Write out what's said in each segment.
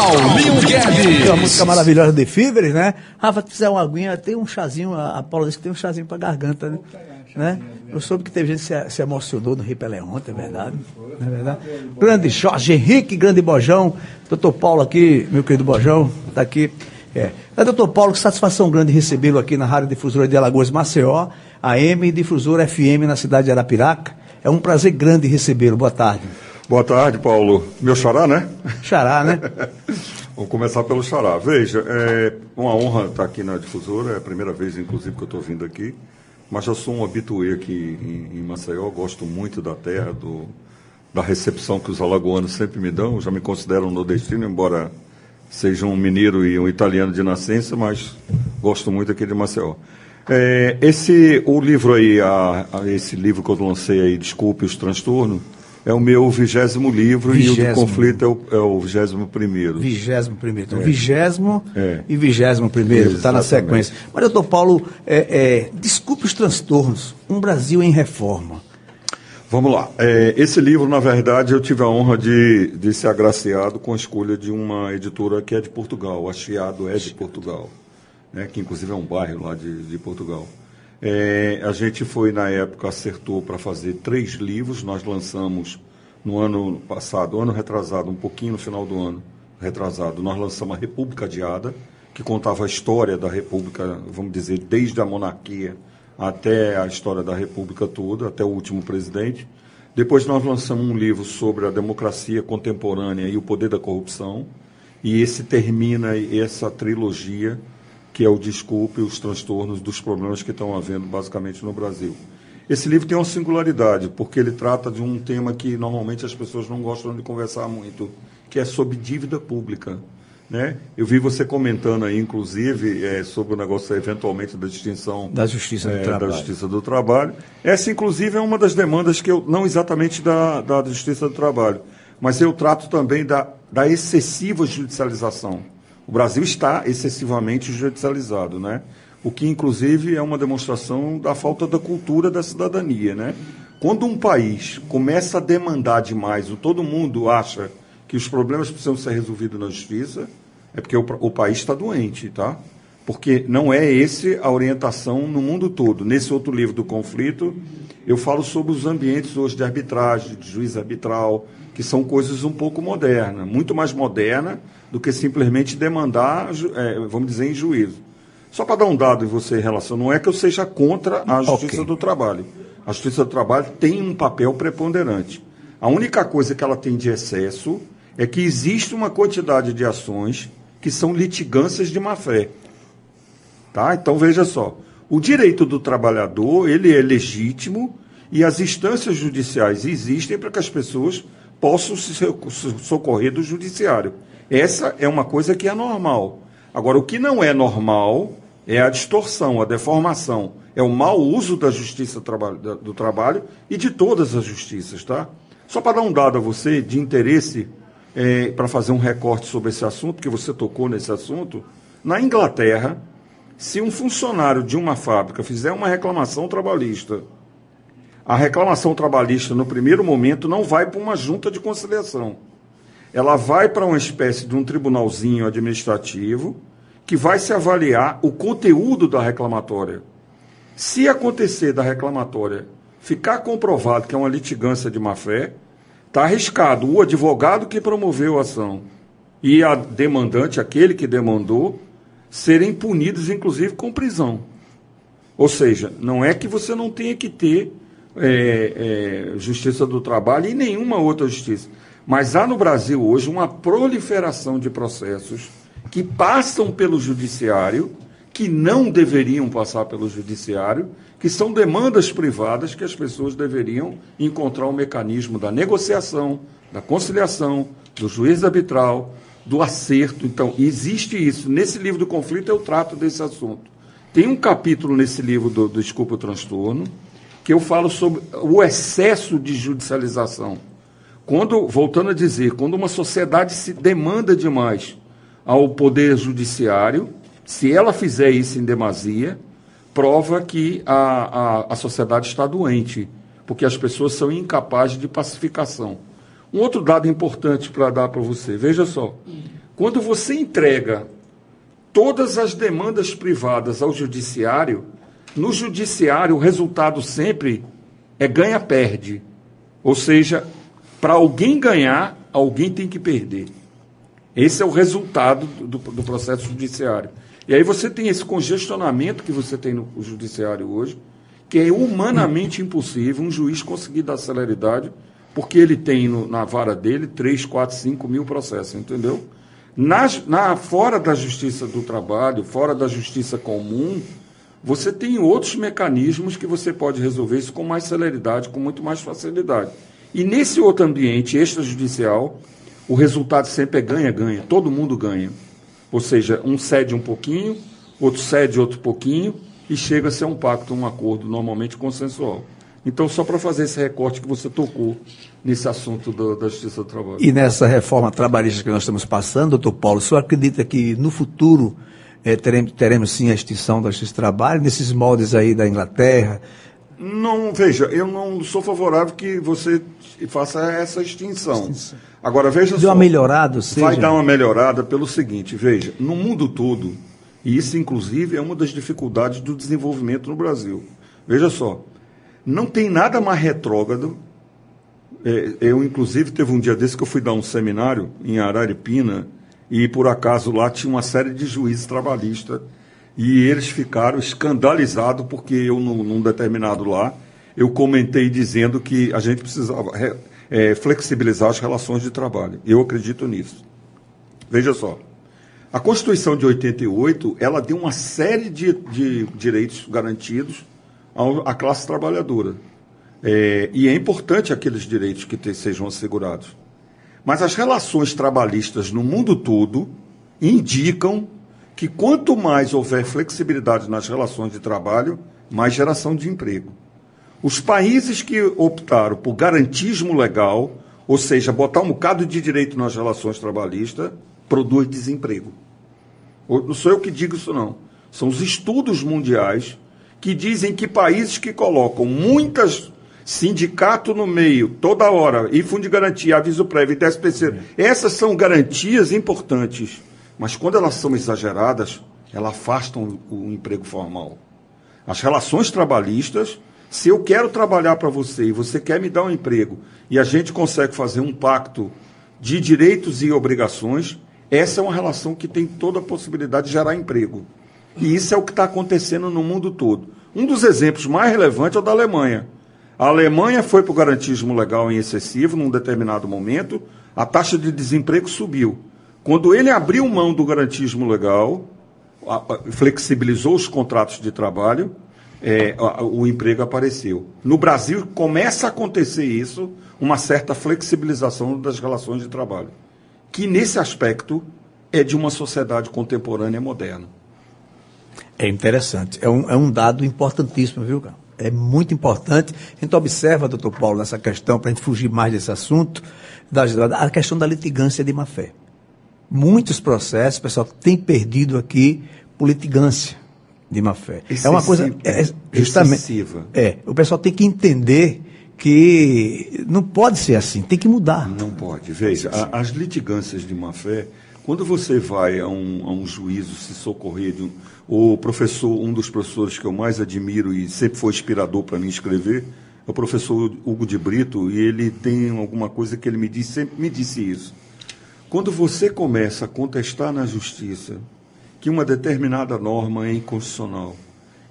Paulinho Guedes. Tem uma música maravilhosa de Fibres, né? Rafa, se fizer uma aguinha, tem um chazinho, a Paula disse que tem um chazinho pra garganta, né? né? Eu soube que teve gente que se, se emocionou no Rio Pelé ontem, é verdade? Não é verdade? Grande Jorge Henrique, grande Bojão. Doutor Paulo aqui, meu querido Bojão, tá aqui. É. É, doutor Paulo, que satisfação grande recebê-lo aqui na Rádio Difusora de Alagoas Maceió, AM e Difusora FM na cidade de Arapiraca. É um prazer grande recebê-lo. Boa tarde. Boa tarde, Paulo. Meu xará, né? Xará, né? Vamos começar pelo xará. Veja, é uma honra estar aqui na difusora, é a primeira vez, inclusive, que eu estou vindo aqui. Mas já sou um habituê aqui em, em Maceió, gosto muito da terra, do, da recepção que os alagoanos sempre me dão. Já me considero um nordestino, embora seja um mineiro e um italiano de nascença, mas gosto muito aqui de Maceió. É, esse, o livro aí, a, a- esse livro que eu lancei aí, Desculpe os Transtornos, é o meu vigésimo livro e o Vigésimo. do conflito é o, é o vigésimo primeiro. Vigésimo primeiro. Então, vigésimo É. e vigésimo primeiro, está na sequência. Mas, doutor Paulo, é, é, desculpe os transtornos. Um Brasil em reforma. Vamos lá. É, esse livro, na verdade, eu tive a honra de, de ser agraciado com a escolha de uma editora que é de Portugal. A Chiado é de Portugal, né, que inclusive é um bairro lá de, de Portugal. É, a gente foi, na época, acertou para fazer três livros. Nós lançamos no ano passado, ano retrasado, um pouquinho no final do ano retrasado, nós lançamos a República Adiada, que contava a história da República, vamos dizer, desde a monarquia até a história da República toda, até o último presidente. Depois nós lançamos um livro sobre a democracia contemporânea e o poder da corrupção. E esse termina essa trilogia, que é o Desculpe os transtornos dos problemas que estão havendo basicamente no Brasil. Esse livro tem uma singularidade, porque ele trata de um tema que normalmente as pessoas não gostam de conversar muito, que é sobre dívida pública. Né? Eu vi você comentando aí, inclusive, eh, sobre o negócio eventualmente da distinção Da Justiça do eh, Trabalho. da Justiça do Trabalho. Essa, inclusive, é uma das demandas que eu, não exatamente da, da Justiça do Trabalho, mas eu trato também da, da excessiva judicialização. O Brasil está excessivamente judicializado, né? O que, inclusive, é uma demonstração da falta da cultura da cidadania, né? Quando um país começa a demandar demais, o todo mundo acha que os problemas precisam ser resolvidos na justiça, é porque o, o país está doente, tá? Porque não é esse a orientação no mundo todo. Nesse outro livro do conflito, eu falo sobre os ambientes hoje de arbitragem, de juiz arbitral, que são coisas um pouco modernas, muito mais moderna do que simplesmente demandar, eh, vamos dizer, em juízo. Só para dar um dado em você em relação, não é que eu seja contra a justiça Ok. do trabalho. A justiça do trabalho tem um papel preponderante. A única coisa que ela tem de excesso é que existe uma quantidade de ações que são litigâncias de má fé. Tá? Então veja só, o direito do trabalhador ele é legítimo e as instâncias judiciais existem para que as pessoas possam se so- so- socorrer do judiciário. Essa é uma coisa que é normal. Agora, o que não é normal é a distorção, a deformação, é o mau uso da justiça do trabalho e de todas as justiças, tá? Só para dar um dado a você de interesse para fazer um recorte sobre esse assunto, que você tocou nesse assunto, na Inglaterra, se um funcionário de uma fábrica fizer uma reclamação trabalhista, a reclamação trabalhista, no primeiro momento, não vai para uma junta de conciliação. Ela vai para uma espécie de um tribunalzinho administrativo que vai se avaliar o conteúdo da reclamatória. Se acontecer da reclamatória ficar comprovado que é uma litigância de má-fé, está arriscado o advogado que promoveu a ação e a demandante, aquele que demandou, serem punidos, inclusive, com prisão. Ou seja, não é que você não tenha que ter é, é, justiça do trabalho e nenhuma outra justiça. Mas há no Brasil hoje uma proliferação de processos que passam pelo judiciário, que não deveriam passar pelo judiciário, que são demandas privadas que as pessoas deveriam encontrar o mecanismo da negociação, da conciliação, do juiz arbitral, do acerto. Então, existe isso. Nesse livro do conflito eu trato desse assunto. Tem um capítulo nesse livro do, do Desculpa o Transtorno, que eu falo sobre o excesso de judicialização. Quando, voltando a dizer, quando uma sociedade se demanda demais ao poder judiciário, se ela fizer isso em demasia, prova que a, a, a sociedade está doente, porque as pessoas são incapazes de pacificação. Um outro dado importante para dar para você, veja só. Quando você entrega todas as demandas privadas ao judiciário, no judiciário o resultado sempre é ganha-perde. Ou seja, para alguém ganhar, alguém tem que perder. Esse é o resultado do, do, processo judiciário. E aí você tem esse congestionamento que você tem no judiciário hoje, que é humanamente impossível um juiz conseguir dar celeridade, porque ele tem no, na vara dele 3, 4, 5 mil processos, entendeu? Nas, na, fora da justiça do trabalho, fora da justiça comum, você tem outros mecanismos que você pode resolver isso com mais celeridade, com muito mais facilidade. E nesse outro ambiente extrajudicial, o resultado sempre é ganha-ganha, todo mundo ganha. Ou seja, um cede um pouquinho, outro cede outro pouquinho, e chega a ser um pacto, um acordo normalmente consensual. Então, só para fazer esse recorte que você tocou nesse assunto do, da Justiça do Trabalho. E nessa reforma trabalhista que nós estamos passando, doutor Paulo, o senhor acredita que no futuro é, teremos, teremos, sim a extinção da Justiça do Trabalho, nesses moldes aí da Inglaterra? Não, veja, eu não sou favorável que você faça essa extinção. extinção. Agora, veja Deu só. uma melhorada, seja... Vai dar uma melhorada pelo seguinte, veja, no mundo todo, e isso, inclusive, é uma das dificuldades do desenvolvimento no Brasil. Veja só, não tem nada mais retrógrado. É, eu, inclusive, teve um dia desse que eu fui dar um seminário em Araripina e, por acaso, lá tinha uma série de juízes trabalhistas e eles ficaram escandalizados porque eu, num, num determinado lá, eu comentei dizendo que a gente precisava é, flexibilizar as relações de trabalho. Eu acredito nisso. Veja só. A Constituição de 88, ela deu uma série de, de direitos garantidos à classe trabalhadora. É, e é importante aqueles direitos que te, sejam assegurados. Mas as relações trabalhistas no mundo todo indicam que quanto mais houver flexibilidade nas relações de trabalho, mais geração de emprego. Os países que optaram por garantismo legal, ou seja, botar um bocado de direito nas relações trabalhistas, produz desemprego. Não sou eu que digo isso, não. São os estudos mundiais que dizem que países que colocam muitas sindicato no meio, toda hora, e fundo de garantia, aviso prévio e 10 terceiro, essas são garantias importantes. Mas quando elas são exageradas, elas afastam o, emprego formal. As relações trabalhistas, se eu quero trabalhar para você e você quer me dar um emprego e a gente consegue fazer um pacto de direitos e obrigações, essa é uma relação que tem toda a possibilidade de gerar emprego. E isso é o que está acontecendo no mundo todo. Um dos exemplos mais relevantes é o da Alemanha. A Alemanha foi para o garantismo legal em excessivo num determinado momento, a taxa de desemprego subiu. Quando ele abriu mão do garantismo legal, flexibilizou os contratos de trabalho, é, o emprego apareceu. No Brasil começa a acontecer isso, uma certa flexibilização das relações de trabalho que nesse aspecto é de uma sociedade contemporânea moderna. É interessante. É um, é um dado importantíssimo, viu, cara? É muito importante. A gente observa, doutor Paulo, nessa questão, para a gente fugir mais desse assunto, da, a questão da litigância de má-fé. Muitos processos, o pessoal tem perdido aqui por litigância de má-fé. É uma coisa. É, justamente. Excessiva. É. O pessoal tem que entender que não pode ser assim, tem que mudar. Não pode. Veja, a, as litigâncias de má-fé, quando você vai a um, a um juízo se socorrer de um, o professor, um dos professores que eu mais admiro e sempre foi inspirador para mim escrever, é o professor Hugo de Brito, e ele tem alguma coisa que ele me disse, sempre me disse isso. Quando você começa a contestar na justiça que uma determinada norma é inconstitucional,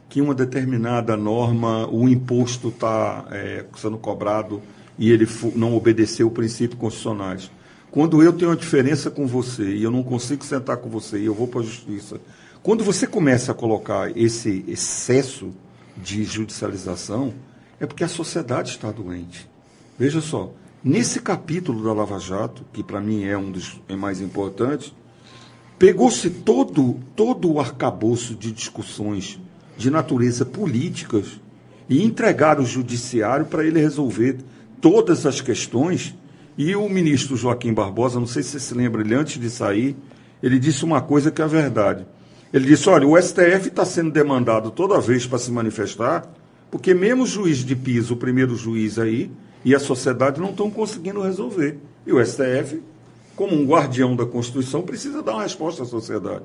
que uma determinada norma, o imposto está é, sendo cobrado e ele não obedeceu princípios constitucionais. Quando eu tenho uma diferença com você e eu não consigo sentar com você e eu vou para a justiça, quando você começa a colocar esse excesso de judicialização, é porque a sociedade está doente. Veja só, nesse capítulo da Lava Jato, que para mim é um dos é mais importantes, pegou-se todo, todo o arcabouço de discussões de natureza políticas e entregar o judiciário para ele resolver todas as questões. E o ministro Joaquim Barbosa, não sei se você se lembra, ele antes de sair, ele disse uma coisa que é verdade. Ele disse: olha, o STF está sendo demandado toda vez para se manifestar, porque mesmo o juiz de piso, o primeiro juiz aí, e a sociedade não estão conseguindo resolver. E o STF como um guardião da Constituição, precisa dar uma resposta à sociedade.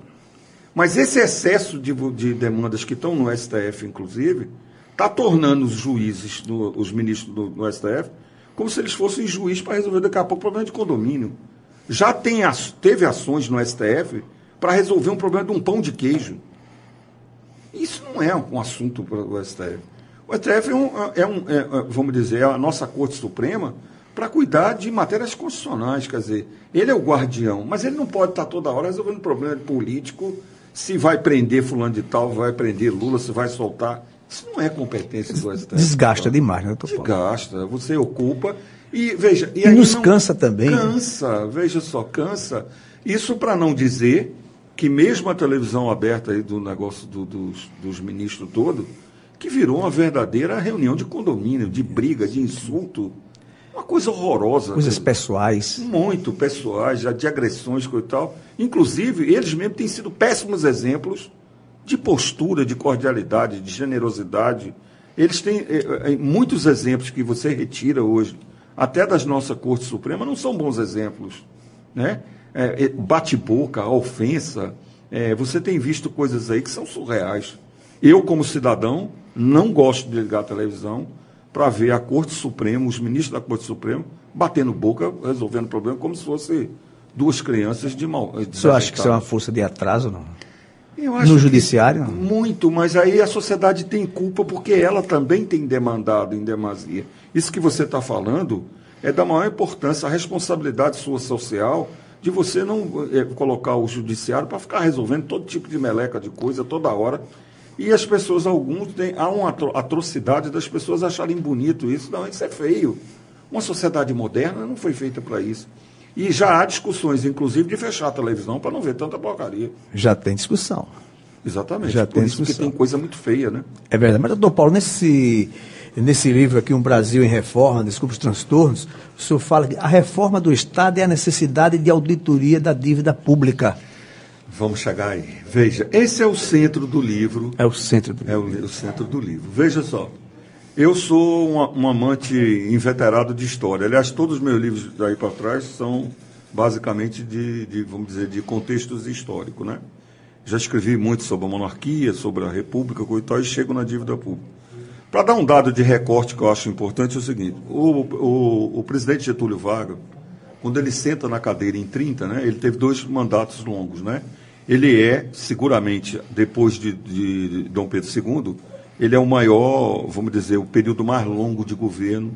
Mas esse excesso de, de demandas que estão no STF, inclusive, está tornando os juízes, do, os ministros do, do, STF, como se eles fossem juízes para resolver daqui a pouco o problema de condomínio. Já tem, teve ações no STF para resolver um problema de um pão de queijo. Isso não é um assunto para o STF. O STF é, um, é, um, é, é, vamos dizer, é a nossa Corte Suprema para cuidar de matérias constitucionais. Quer dizer, ele é o guardião, mas ele não pode estar toda hora resolvendo problema político, se vai prender fulano de tal, vai prender Lula, se vai soltar. Isso não é competência do STF. Desgasta demais, né, Desgasta, você ocupa. E veja. E, e nos não, cansa também. Né? Cansa, né? veja só, cansa. Isso para não dizer que mesmo a televisão aberta aí do negócio do, dos, dos ministros todo, que virou uma verdadeira reunião de condomínio, de briga, de insulto. Uma coisa horrorosa. Coisas pessoais. Muito pessoais, já de agressões e tal. Inclusive, eles mesmos têm sido péssimos exemplos de postura, de cordialidade, de generosidade. Eles têm é, é, muitos exemplos que você retira hoje, até das nossa Corte Suprema, não são bons exemplos. Né? É, Bate-boca, ofensa. É, você tem visto coisas aí que são surreais. Eu, como cidadão, não gosto de ligar a televisão para ver a Corte Suprema, os ministros da Corte Suprema, batendo boca, resolvendo o problema, como se fosse duas crianças de mal. O senhor acha que isso é uma força de atraso, não? no judiciário? Muito, mas aí a sociedade tem culpa porque ela também tem demandado em demasia. Isso que você está falando é da maior importância, a responsabilidade sua social de você não é, colocar o judiciário para ficar resolvendo todo tipo de meleca de coisa toda hora. E as pessoas, alguns, têm, há uma atrocidade das pessoas acharem bonito isso. Não, isso é feio. Uma sociedade moderna não foi feita para isso. E já há discussões, inclusive, de fechar a televisão para não ver tanta porcaria. Já tem discussão. Exatamente. Já tem isso discussão. tem coisa muito feia, né? É verdade. Mas, doutor Paulo, nesse, nesse livro aqui, Um Brasil em Reforma, Desculpe os Transtornos, o senhor fala que a reforma do Estado é a necessidade de auditoria da dívida pública. Vamos chegar aí. Veja, esse é o centro do livro. É o centro do livro. É o, o centro do livro. Veja só. Eu sou um, um, amante inveterado de história. Aliás, todos os meus livros daí para trás são basicamente de, de, vamos dizer, de contextos históricos, né? Já escrevi muito sobre a monarquia, sobre a república, coisa e tal, e chego na dívida pública. Para dar um dado de recorte que eu acho importante, é o seguinte: o, o, o presidente Getúlio Vargas, quando ele senta na cadeira em 30, né, ele teve dois mandatos longos, né? Ele é, seguramente, depois de, de, Dom Pedro II, ele é o maior, vamos dizer, o período mais longo de governo,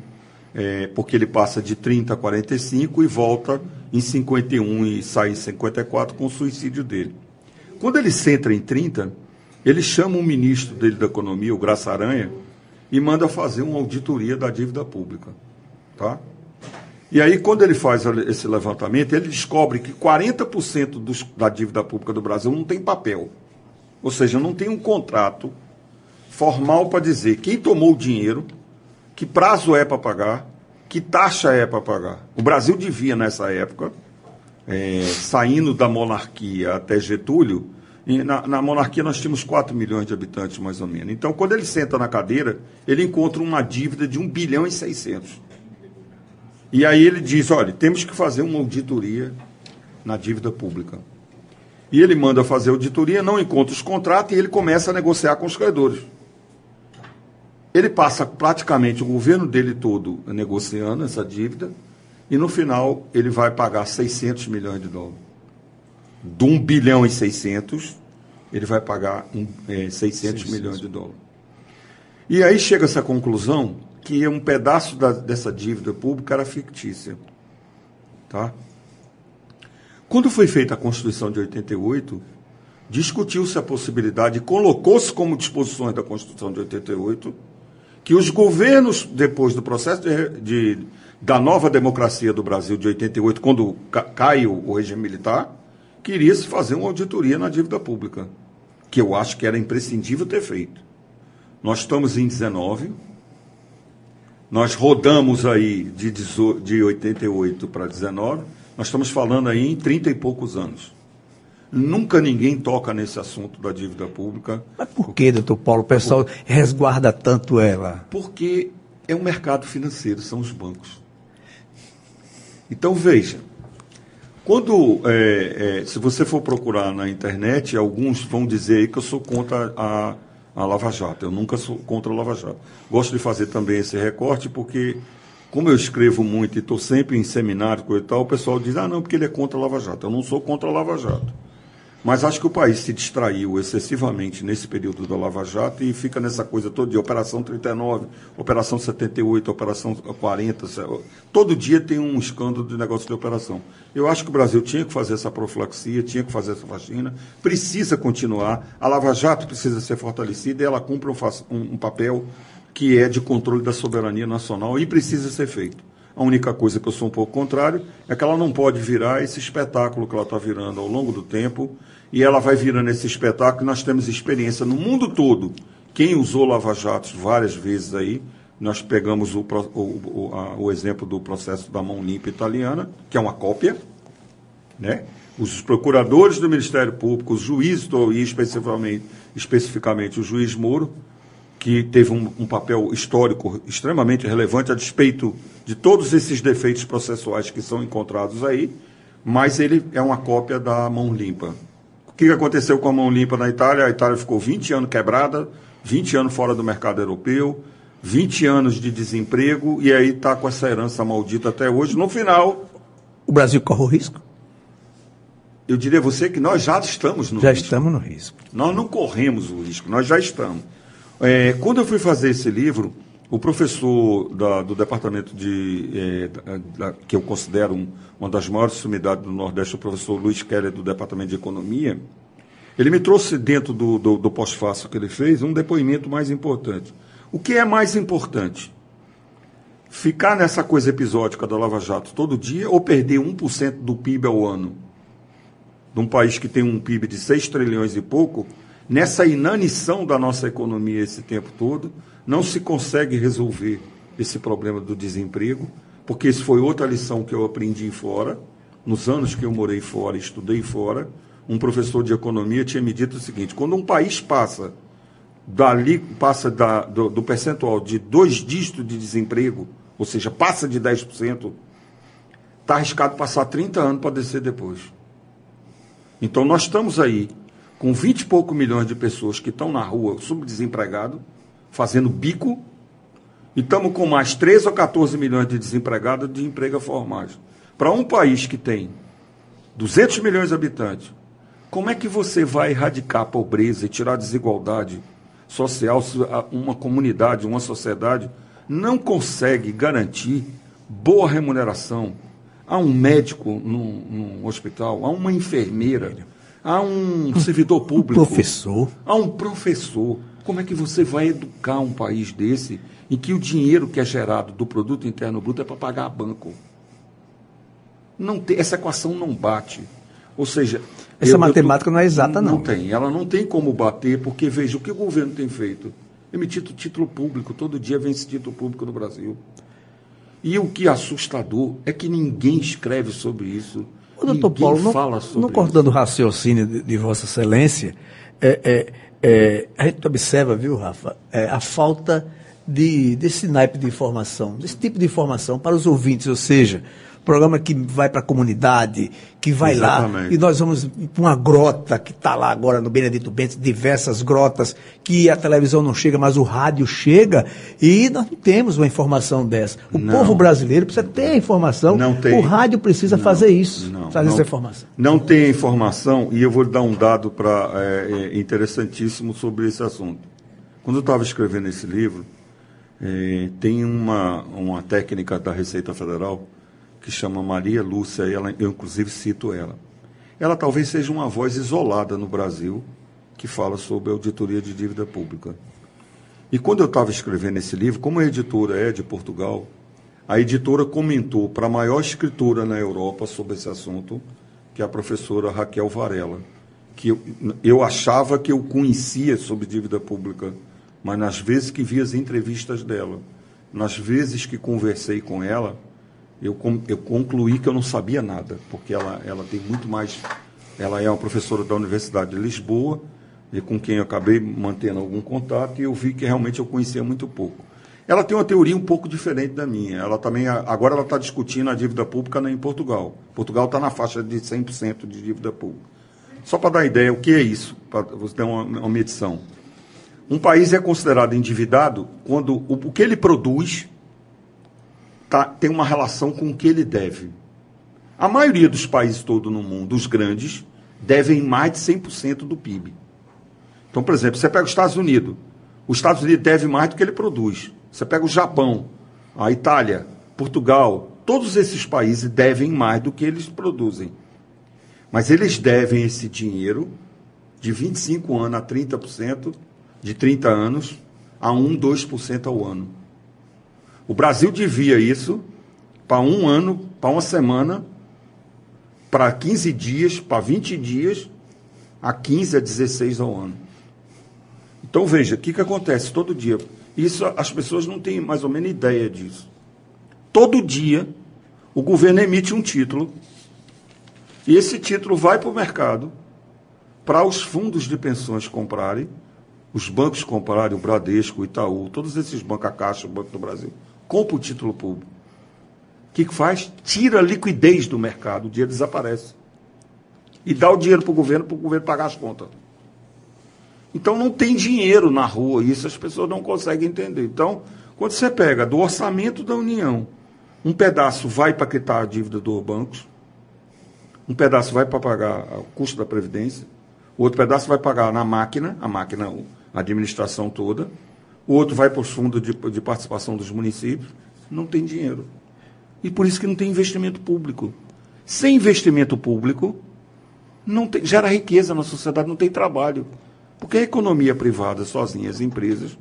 é, porque ele passa de 30 a 45 e volta em 51 e sai em 54 com o suicídio dele. Quando ele senta em 30, ele chama o ministro dele da Economia, o Graça Aranha, e manda fazer uma auditoria da dívida pública. Tá? E aí, quando ele faz esse levantamento, ele descobre que 40% dos, da dívida pública do Brasil não tem papel. Ou seja, não tem um contrato formal para dizer quem tomou o dinheiro, que prazo é para pagar, que taxa é para pagar. O Brasil devia, nessa época, é, saindo da monarquia até Getúlio, na, na, monarquia nós tínhamos 4 milhões de habitantes, mais ou menos. Então, quando ele senta na cadeira, ele encontra uma dívida de 1 bilhão e 600. E aí ele diz, olha, temos que fazer uma auditoria na dívida pública. E ele manda fazer auditoria, não encontra os contratos e ele começa a negociar com os credores. Ele passa praticamente o governo dele todo negociando essa dívida e no final ele vai pagar 600 milhões de dólares. De 1 bilhão e 600, ele vai pagar um, é, 600, 600 milhões de dólares. E aí chega essa conclusão que um pedaço da, dessa dívida pública era fictícia. Tá? Quando foi feita a Constituição de 88, discutiu-se a possibilidade, colocou-se como disposições da Constituição de 88, que os governos, depois do processo de, de, da nova democracia do Brasil de 88, quando cai o, regime militar, queria se fazer uma auditoria na dívida pública, que eu acho que era imprescindível ter feito. Nós estamos em 19, nós rodamos aí de, de 88 para 19, nós estamos falando aí em 30 e poucos anos. Nunca ninguém toca nesse assunto da dívida pública. Mas por que, doutor Paulo, o pessoal por... resguarda tanto ela? Porque é um mercado financeiro, são os bancos. Então veja, Quando, é, é, se você for procurar na internet, alguns vão dizer que eu sou contra a, a Lava Jato. Eu nunca sou contra a Lava Jato. Gosto de fazer também esse recorte porque, como eu escrevo muito e estou sempre em seminário e tal, o pessoal diz, ah, não, porque ele é contra a Lava Jato. Eu não sou contra a Lava Jato. Mas acho que o país se distraiu excessivamente nesse período da Lava Jato e fica nessa coisa toda de Operação 39, Operação 78, Operação 40. Todo dia tem um escândalo de negócio de operação. Eu acho que o Brasil tinha que fazer essa profilaxia, tinha que fazer essa vacina, precisa continuar. A Lava Jato precisa ser fortalecida e ela cumpre um, um, um papel que é de controle da soberania nacional e precisa ser feito. A única coisa que eu sou um pouco contrário é que ela não pode virar esse espetáculo que ela está virando ao longo do tempo, e ela vai virando esse espetáculo. Nós temos experiência no mundo todo. Quem usou lava-jatos várias vezes aí, nós pegamos o, o, o, o, exemplo do processo da mão limpa italiana, que é uma cópia, né? Os procuradores do Ministério Público, os juízes, e especificamente, especificamente o juiz Moro, que teve um, um, papel histórico extremamente relevante a despeito de todos esses defeitos processuais que são encontrados aí, mas ele é uma cópia da mão limpa. O que aconteceu com a mão limpa na Itália? A Itália ficou 20 anos quebrada, 20 anos fora do mercado europeu, 20 anos de desemprego e aí está com essa herança maldita até hoje. No final. O Brasil corre o risco? Eu diria a você que nós já estamos no já risco. Já estamos no risco. Nós não corremos o risco, nós já estamos. É, quando eu fui fazer esse livro, o professor da, do departamento de. É, da, que eu considero um, uma das maiores sumidades do Nordeste, o professor Luiz Keller, do departamento de economia, ele me trouxe dentro do, do, do pós-fácil que ele fez um depoimento mais importante. O que é mais importante? Ficar nessa coisa episódica da Lava Jato todo dia ou perder 1% do PIB ao ano? De um país que tem um PIB de 6 trilhões e pouco, nessa inanição da nossa economia esse tempo todo, não se consegue resolver esse problema do desemprego, porque isso foi outra lição que eu aprendi fora, nos anos que eu morei fora, estudei fora. Um professor de economia tinha me dito o seguinte: quando um país passa dali passa da, do, do, percentual de dois dígitos de desemprego, ou seja, passa de 10%, está arriscado passar 30 anos para descer depois. Então nós estamos aí com 20 e pouco milhões de pessoas que estão na rua subdesempregados, fazendo bico, e estamos com mais 13 ou 14 milhões de desempregados de emprego formais. Para um país que tem 200 milhões de habitantes, como é que você vai erradicar a pobreza e tirar a desigualdade social, uma comunidade, uma sociedade não consegue garantir boa remuneração a um médico num, num hospital, a uma enfermeira, a um servidor público, um professor. a um professor. Como é que você vai educar um país desse em que o dinheiro que é gerado do produto interno bruto é para pagar banco? Não tem, essa equação não bate. Ou seja, essa eu, matemática eu tô, não é exata, não. Não tem. Ela não tem como bater, porque veja o que o governo tem feito. Emitido título público, todo dia vem esse título público no Brasil. E o que é assustador é que ninguém escreve sobre isso. O doutor Paulo, não, não cortando o raciocínio de, de, Vossa Excelência, é, é, é, a gente observa, viu, Rafa, é, a falta de, desse naipe de informação, desse tipo de informação para os ouvintes, ou seja, programa que vai para a comunidade, que vai Exatamente. lá, e nós vamos para uma grota que está lá agora no Benedito Bentes, diversas grotas, que a televisão não chega, mas o rádio chega, e nós não temos uma informação dessa. O não. povo brasileiro precisa ter a informação, não tem. o rádio precisa não, fazer isso, não, fazer essa informação. Não tem informação, e eu vou dar um dado pra, é, é, interessantíssimo sobre esse assunto. Quando eu estava escrevendo esse livro, é, tem uma, uma técnica da Receita Federal que chama Maria Lúcia, ela, eu inclusive cito ela. Ela talvez seja uma voz isolada no Brasil que fala sobre auditoria de dívida pública. E quando eu estava escrevendo esse livro, como a editora é de Portugal, a editora comentou para a maior escritora na Europa sobre esse assunto, que é a professora Raquel Varela, que eu, eu achava que eu conhecia sobre dívida pública, mas nas vezes que vi as entrevistas dela, nas vezes que conversei com ela, eu, eu concluí que eu não sabia nada, porque ela, ela tem muito mais. Ela é uma professora da Universidade de Lisboa, e com quem eu acabei mantendo algum contato, e eu vi que realmente eu conhecia muito pouco. ela tem uma teoria um pouco diferente da minha. Ela também agora ela está discutindo a dívida pública em Portugal. Portugal está na faixa de 100% de dívida pública. Só para dar ideia, o que é isso? Para você ter uma, uma medição. Um país é considerado endividado quando o, o que ele produz tá, tem uma relação com o que ele deve. A maioria dos países todo no mundo, os grandes, devem mais de 100% do PIB. Então, por exemplo, você pega os Estados Unidos. Os Estados Unidos deve mais do que ele produz. Você pega o Japão, a Itália, Portugal, todos esses países devem mais do que eles produzem. Mas eles devem esse dinheiro de 25 anos a 30%, de 30 anos a 1, 2% ao ano. O Brasil devia isso para um ano, para uma semana, para 15 dias, para 20 dias, a 15 a 16 ao ano. Então veja, o que, que acontece todo dia? Isso as pessoas não têm mais ou menos ideia disso. Todo dia o governo emite um título e esse título vai para o mercado para os fundos de pensões comprarem, os bancos comprarem, o Bradesco, o Itaú, todos esses bancos, a Caixa, o Banco do Brasil, compra o título público. O que, que faz? Tira a liquidez do mercado, o dinheiro desaparece. E dá o dinheiro para o governo, para o governo pagar as contas. Então não tem dinheiro na rua, isso as pessoas não conseguem entender. Então, quando você pega do orçamento da União, um pedaço vai para quitar a dívida dos bancos, um pedaço vai para pagar o custo da Previdência, outro pedaço vai pagar na máquina, a máquina, a administração toda, o outro vai para os fundos de, de participação dos municípios, não tem dinheiro. E por isso que não tem investimento público. Sem investimento público, não tem, gera riqueza na sociedade, não tem trabalho. Porque a economia privada sozinha, as empresas,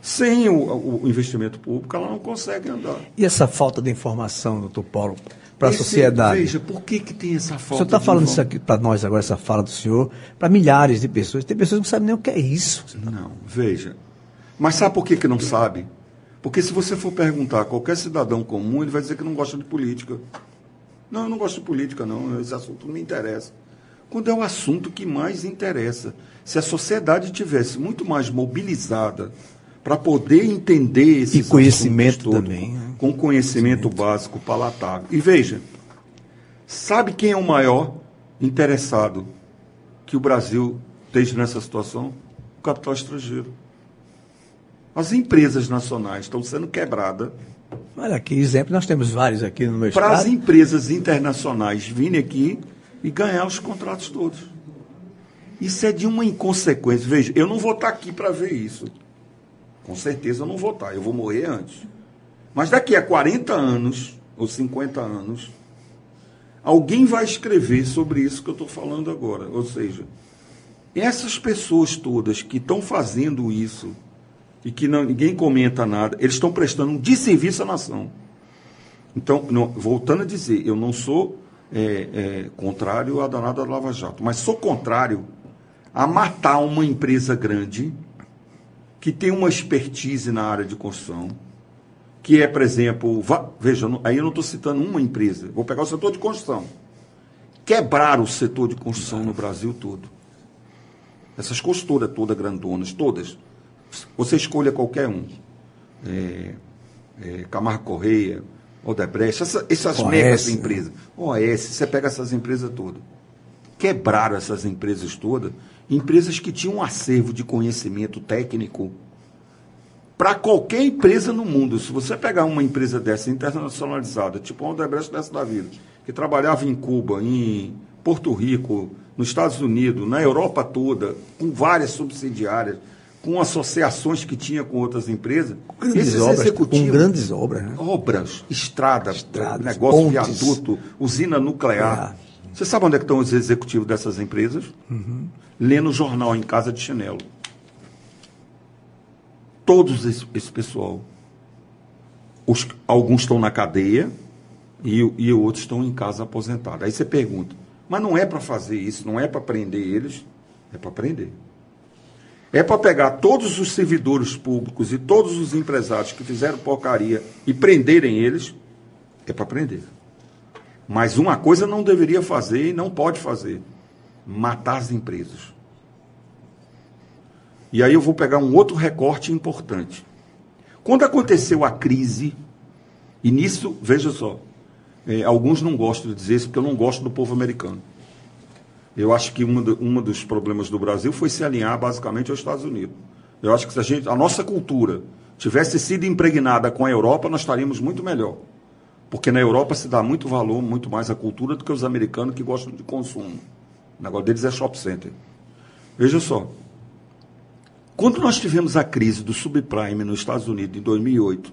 sem o, o, investimento público, ela não consegue andar. E essa falta de informação, doutor Paulo, para a sociedade? Veja, por que, que tem essa falta? O senhor está falando isso aqui para nós agora, essa fala do senhor, para milhares de pessoas. Tem pessoas que não sabem nem o que é isso. Não, veja. Mas sabe por que, que não sabe? Porque se você for perguntar a qualquer cidadão comum, ele vai dizer que não gosta de política. Não, eu não gosto de política, não. Esse assunto não me interessa. Quando é o assunto que mais interessa. Se a sociedade tivesse muito mais mobilizada para poder entender esse conhecimento também, né? com conhecimento, conhecimento básico palatável. E veja, sabe quem é o maior interessado que o Brasil esteja nessa situação? O capital estrangeiro. As empresas nacionais estão sendo quebradas. Olha aqui, exemplo, nós temos vários aqui no meu Para as empresas internacionais virem aqui e ganhar os contratos todos. Isso é de uma inconsequência. Veja, eu não vou estar aqui para ver isso. Com certeza eu não vou estar, eu vou morrer antes. Mas daqui a 40 anos, ou 50 anos, alguém vai escrever sobre isso que eu estou falando agora. Ou seja, essas pessoas todas que estão fazendo isso e que não, ninguém comenta nada, eles estão prestando um desserviço à nação. Então, não, voltando a dizer, eu não sou é, é, contrário à danada Lava Jato, mas sou contrário a matar uma empresa grande que tem uma expertise na área de construção, que é, por exemplo, veja, aí eu não estou citando uma empresa, vou pegar o setor de construção. Quebrar o setor de construção no Brasil todo. Essas construtoras todas grandonas, todas. Você escolha qualquer um. É, é, Camargo Correia, Odebrecht, essa, essas megas empresas. OAS, você pega essas empresas todas. Quebraram essas empresas todas empresas que tinham um acervo de conhecimento técnico para qualquer empresa no mundo. Se você pegar uma empresa dessa internacionalizada, tipo a Odebrecht dessa da vida, que trabalhava em Cuba, em Porto Rico, nos Estados Unidos, na Europa toda, com várias subsidiárias, com associações que tinha com outras empresas, grandes esses obras, executivos, com grandes obras, né? obras, estrada, Estradas, negócio pontes, viaduto, usina nuclear. É. Você sabe onde é que estão os executivos dessas empresas? Uhum. Lendo jornal em casa de chinelo. Todos esse, esse pessoal. Os, alguns estão na cadeia e, e outros estão em casa aposentados. Aí você pergunta, mas não é para fazer isso, não é para prender eles, é para prender. É para pegar todos os servidores públicos e todos os empresários que fizeram porcaria e prenderem eles, é para prender. Mas uma coisa não deveria fazer e não pode fazer: matar as empresas. E aí eu vou pegar um outro recorte importante. Quando aconteceu a crise, e nisso, veja só, é, alguns não gostam de dizer isso porque eu não gosto do povo americano. Eu acho que um, do, um dos problemas do Brasil foi se alinhar basicamente aos Estados Unidos. Eu acho que se a, gente, a nossa cultura tivesse sido impregnada com a Europa, nós estaríamos muito melhor. Porque na Europa se dá muito valor, muito mais à cultura do que os americanos que gostam de consumo. O negócio deles é shop center. Veja só. Quando nós tivemos a crise do subprime nos Estados Unidos em 2008,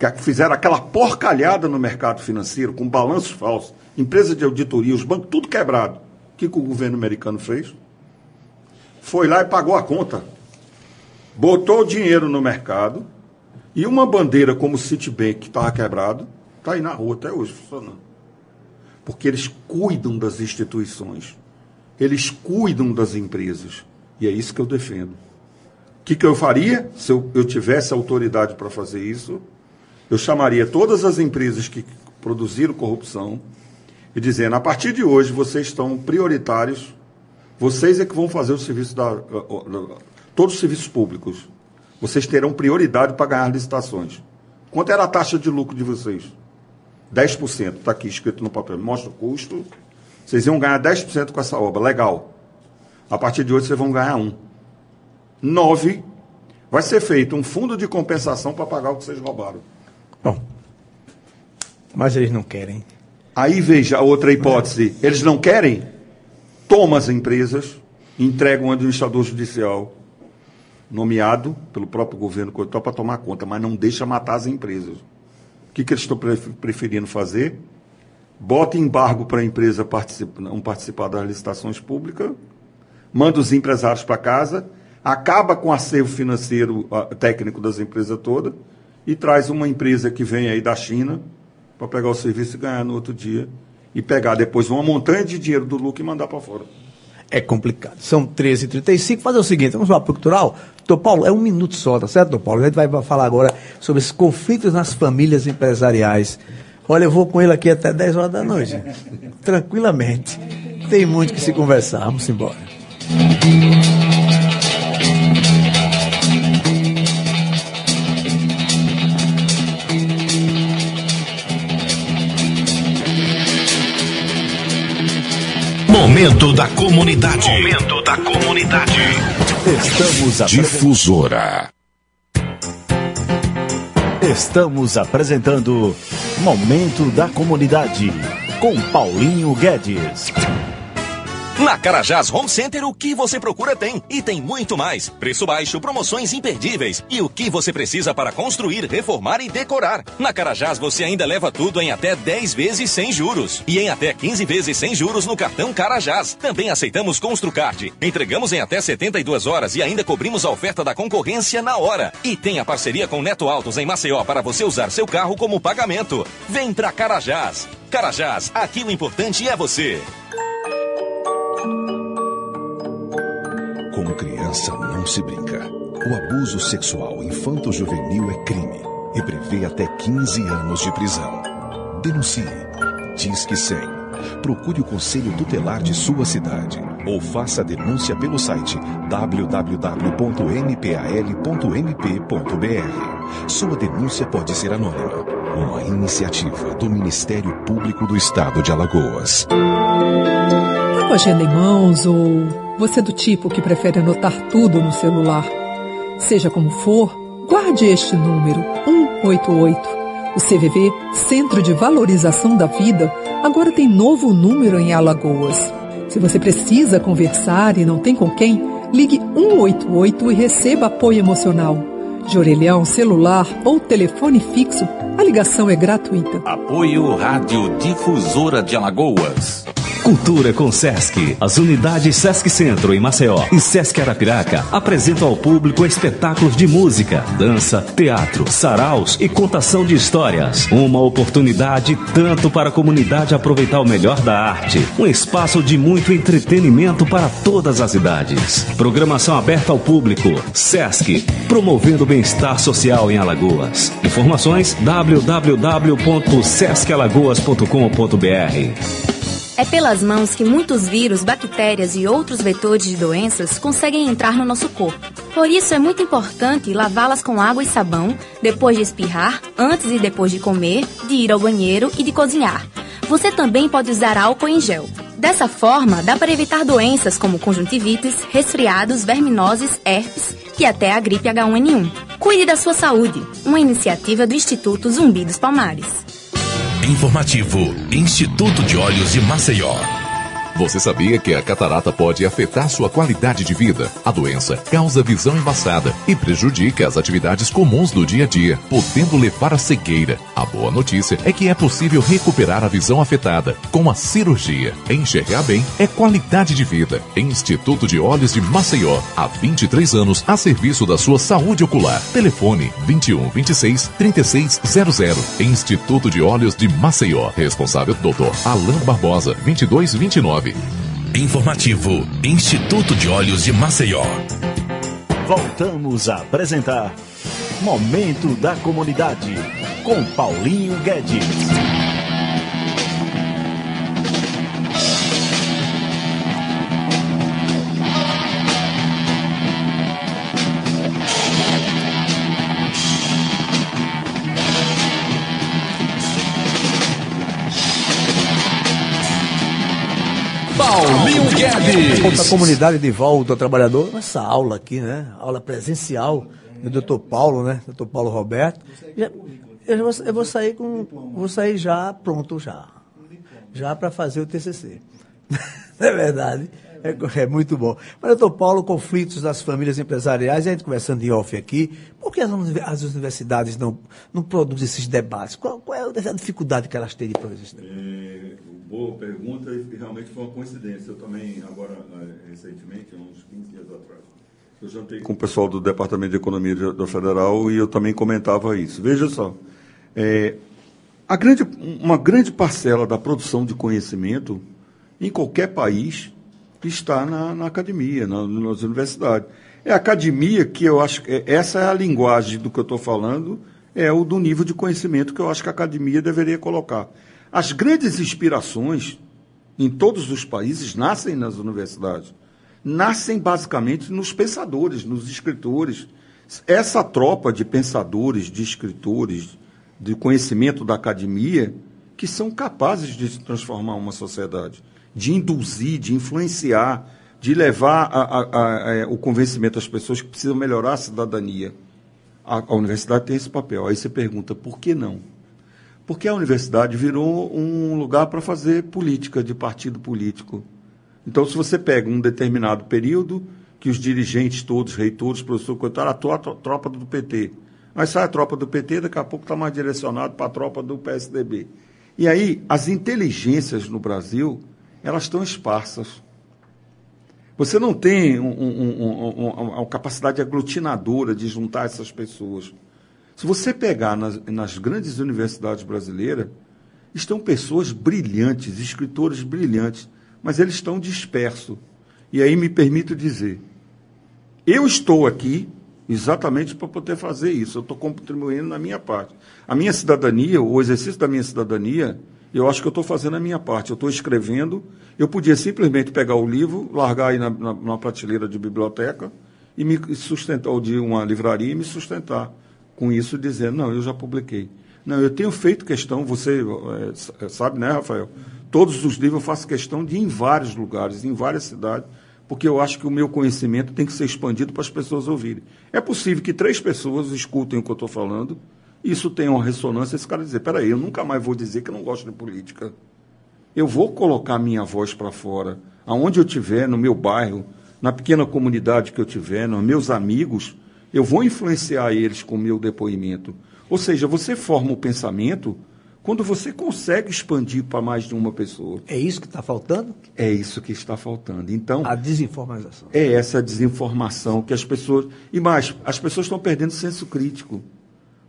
que fizeram aquela porcalhada no mercado financeiro, com balanços falsos, empresas de auditoria, os bancos, tudo quebrado. O que, que o governo americano fez? Foi lá e pagou a conta. Botou o dinheiro no mercado e uma bandeira como o Citibank, que estava quebrado, está aí na rua até hoje funcionando. Porque eles cuidam das instituições. Eles cuidam das empresas. E é isso que eu defendo. O que, que eu faria se eu, eu tivesse autoridade para fazer isso? Eu chamaria todas as empresas que produziram corrupção e dizendo: a partir de hoje vocês estão prioritários, vocês é que vão fazer o serviço da, todos os serviços públicos. Vocês terão prioridade para ganhar licitações. Quanto era a taxa de lucro de vocês? 10%. Está aqui escrito no papel. Mostra o custo. Vocês iam ganhar 10% com essa obra. Legal. A partir de hoje vocês vão ganhar 1. 9. Vai ser feito um fundo de compensação para pagar o que vocês roubaram. Bom. Mas eles não querem. Aí veja a outra hipótese. Eles não querem? Toma as empresas, entrega um administrador judicial nomeado pelo próprio governo para tomar conta, mas não deixa matar as empresas. O que, que eles estão preferindo fazer? Bota embargo para a empresa participar, não participar das licitações públicas, manda os empresários para casa, acaba com o acervo financeiro técnico das empresas todas e traz uma empresa que vem aí da China para pegar o serviço e ganhar no outro dia e pegar depois uma montanha de dinheiro do lucro e mandar para fora é complicado. São 13h35. Fazer o seguinte, vamos lá para o cultural. Doutor Paulo, é um minuto só, tá certo, doutor Paulo? A gente vai falar agora sobre esses conflitos nas famílias empresariais. Olha, eu vou com ele aqui até 10 horas da noite. Tranquilamente. Tem muito que se conversar. Vamos embora. Momento da comunidade. Momento da comunidade. Estamos a Difusora. Estamos apresentando Momento da Comunidade com Paulinho Guedes. Na Carajás Home Center, o que você procura tem. E tem muito mais. Preço baixo, promoções imperdíveis. E o que você precisa para construir, reformar e decorar. Na Carajás, você ainda leva tudo em até 10 vezes sem juros. E em até 15 vezes sem juros no cartão Carajás. Também aceitamos Construcard. Entregamos em até 72 horas e ainda cobrimos a oferta da concorrência na hora. E tem a parceria com Neto Autos em Maceió para você usar seu carro como pagamento. Vem pra Carajás. Carajás, aqui o importante é você. Com criança não se brinca. O abuso sexual infanto-juvenil é crime e prevê até 15 anos de prisão. Denuncie. Disque 100. Procure o conselho tutelar de sua cidade ou faça a denúncia pelo site www.mpal.mp.br. Sua denúncia pode ser anônima. Uma iniciativa do Ministério Público do Estado de Alagoas. Com agenda em mãos ou você é do tipo que prefere anotar tudo no celular? Seja como for, guarde este número 188. O CVV, Centro de Valorização da Vida, agora tem novo número em Alagoas. Se você precisa conversar e não tem com quem, ligue 188 e receba apoio emocional. De orelhão, celular ou telefone fixo, a ligação é gratuita. Apoio Rádio Difusora de Alagoas. Cultura com Sesc. As unidades Sesc Centro em Maceió e Sesc Arapiraca apresentam ao público espetáculos de música, dança, teatro, saraus e contação de histórias. Uma oportunidade tanto para a comunidade aproveitar o melhor da arte. Um espaço de muito entretenimento para todas as idades. Programação aberta ao público. Sesc, promovendo o bem-estar social em Alagoas. Informações www.sescalagoas.com.br É pelas mãos que muitos vírus, bactérias e outros vetores de doenças conseguem entrar no nosso corpo. Por isso é muito importante lavá-las com água e sabão depois de espirrar, antes e depois de comer, de ir ao banheiro e de cozinhar. Você também pode usar álcool em gel. Dessa forma, dá para evitar doenças como conjuntivites, resfriados, verminoses, herpes e até a gripe H1N1. Cuide da sua saúde. Uma iniciativa do Instituto Zumbi dos Palmares. Informativo Instituto de Olhos de Maceió. Você sabia que a catarata pode afetar sua qualidade de vida? A doença causa visão embaçada e prejudica as atividades comuns do dia a dia, podendo levar à cegueira. A boa notícia é que é possível recuperar a visão afetada com a cirurgia. Enxergar bem é qualidade de vida. Instituto de Olhos de Maceió, há 23 anos a serviço da sua saúde ocular. Telefone 21 26 3600. Instituto de Olhos de Maceió. Responsável Dr. Alain Barbosa, 22 29. Informativo Instituto de Olhos de Maceió. Voltamos a apresentar Momento da Comunidade com Paulinho Guedes. Volta a comunidade de volta ao trabalhador, nessa aula aqui, né? Aula presencial do doutor Paulo, né? Doutor Paulo Roberto. Eu, vou, eu vou sair com. Vou sair já pronto já. Já para fazer o TCC. Não é verdade? É, é muito bom. Mas, doutor Paulo, conflitos das famílias empresariais, a gente conversando em off aqui, por que as, as universidades não, não produzem esses debates? Qual, qual é a dificuldade que elas têm de produzir esse debate? É, boa pergunta e realmente foi uma coincidência. Eu também, agora, eh, recentemente, uns 15 dias atrás, eu jantei com o pessoal do Departamento de Economia da Federal e eu também comentava isso. Veja só, eh, a grande, uma grande parcela da produção de conhecimento em qualquer país está na, na academia, na- nas universidades. É a academia que eu acho é- essa é a linguagem do que eu estou falando, é o do nível de conhecimento que eu acho que a academia deveria colocar. As grandes inspirações em todos os países nascem nas universidades. Nascem basicamente nos pensadores, nos escritores. Essa tropa de pensadores, de escritores, de conhecimento da academia, que são capazes de transformar uma sociedade, de induzir, de influenciar, de levar a- a- a- a- o convencimento às pessoas que precisam melhorar a cidadania. A universidade tem esse papel. Aí você pergunta, por que não? Porque a universidade virou um lugar para fazer política, de partido político. Então, se você pega um determinado período, que os dirigentes todos, reitores, professores, coitados, a tro- tro- tropa do PT. Aí sai a tropa do PT, daqui a pouco está mais direcionado para a tropa do PSDB. E aí, as inteligências no Brasil, elas estão esparsas. Você não tem um- um- um- um- uma capacidade aglutinadora de juntar essas pessoas. Se você pegar nas, nas grandes universidades brasileiras, estão pessoas brilhantes, escritores brilhantes, mas eles estão dispersos. E aí me permito dizer, eu estou aqui exatamente para poder fazer isso. Eu estou contribuindo na minha parte. A minha cidadania, o exercício da minha cidadania, eu acho que eu estou fazendo a minha parte. Eu estou escrevendo. Eu podia simplesmente pegar o livro, largar aí na, na, numa prateleira de biblioteca e me sustentar, ou de uma livraria e me sustentar com isso, dizendo, não, eu já publiquei. Não, eu tenho feito questão, você s- sabe, né, Rafael? Todos os livros eu faço questão de ir em vários lugares, em várias cidades, porque eu acho que o meu conhecimento tem que ser expandido para as pessoas ouvirem. É possível que três pessoas escutem o que eu estou falando, e isso tenha uma ressonância, esse cara dizer, peraí, eu nunca mais vou dizer que eu não gosto de política. Eu vou colocar minha voz para fora, aonde eu estiver, no meu bairro, na pequena comunidade que eu tiver, nos meus amigos, eu vou influenciar eles com o meu depoimento. Ou seja, você forma o pensamento quando você consegue expandir para mais de uma pessoa. É isso que está faltando? É isso que está faltando. Então, A desinformação. é essa desinformação que as pessoas. E mais, as pessoas estão perdendo senso crítico.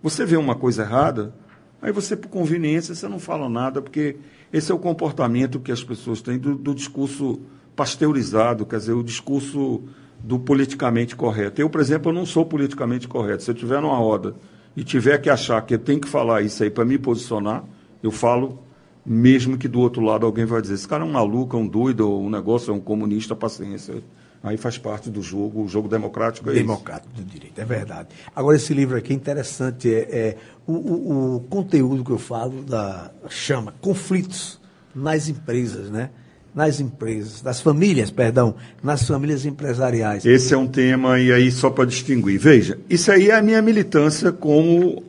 Você vê uma coisa errada, aí você, por conveniência, você não fala nada, porque esse é o comportamento que as pessoas têm do, do discurso pasteurizado, quer dizer, o discurso do politicamente correto. Eu, por exemplo, não sou politicamente correto. Se eu estiver numa roda e tiver que achar que eu tenho que falar isso aí para me posicionar, eu falo mesmo que do outro lado alguém vai dizer, esse cara é um maluco, é um doido, um negócio, é um comunista, paciência. Aí faz parte do jogo, o jogo democrático é Democrático do direito, é verdade. Agora, esse livro aqui é interessante, é, é o, o, o, conteúdo que eu falo da, chama Conflitos nas Empresas, né? Nas empresas, nas famílias, perdão, nas famílias empresariais. Esse é um tema, e aí só para distinguir. Veja, isso aí é a minha militância como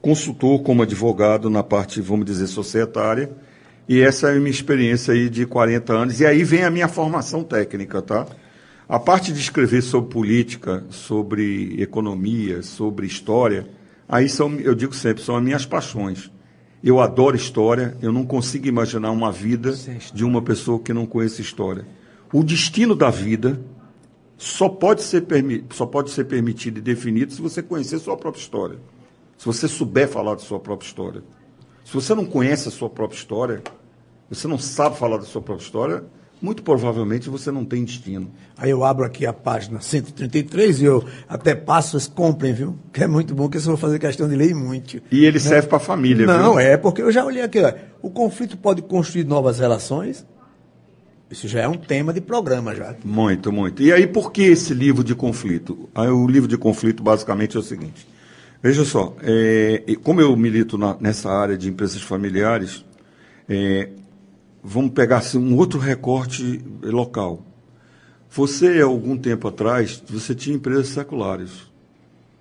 consultor, como advogado na parte, vamos dizer, societária, e essa é a minha experiência aí de 40 anos, e aí vem a minha formação técnica, tá? A parte de escrever sobre política, sobre economia, sobre história, aí são, eu digo sempre, são as minhas paixões. Eu adoro história, eu não consigo imaginar uma vida de uma pessoa que não conhece história. O destino da vida só pode ser, só pode ser permitido e definido se você conhecer sua própria história. Se você souber falar da sua própria história. Se você não conhece a sua própria história, você não sabe falar da sua própria história, muito provavelmente você não tem destino. Aí eu abro aqui a página 133 e eu até passo, vocês comprem, viu? Que é muito bom, que eu vou fazer questão de ler muito. E ele né? serve para a família, Não, viu? é, porque eu já olhei aqui, ó, o conflito pode construir novas relações. Isso já é um tema de programa já. Muito, muito. E aí por que esse livro de conflito? Aí, o livro de conflito basicamente é o seguinte. Veja só, é, como eu milito na, nessa área de empresas familiares, é, vamos pegar assim, um outro recorte local. Você, algum tempo atrás, você tinha empresas seculares.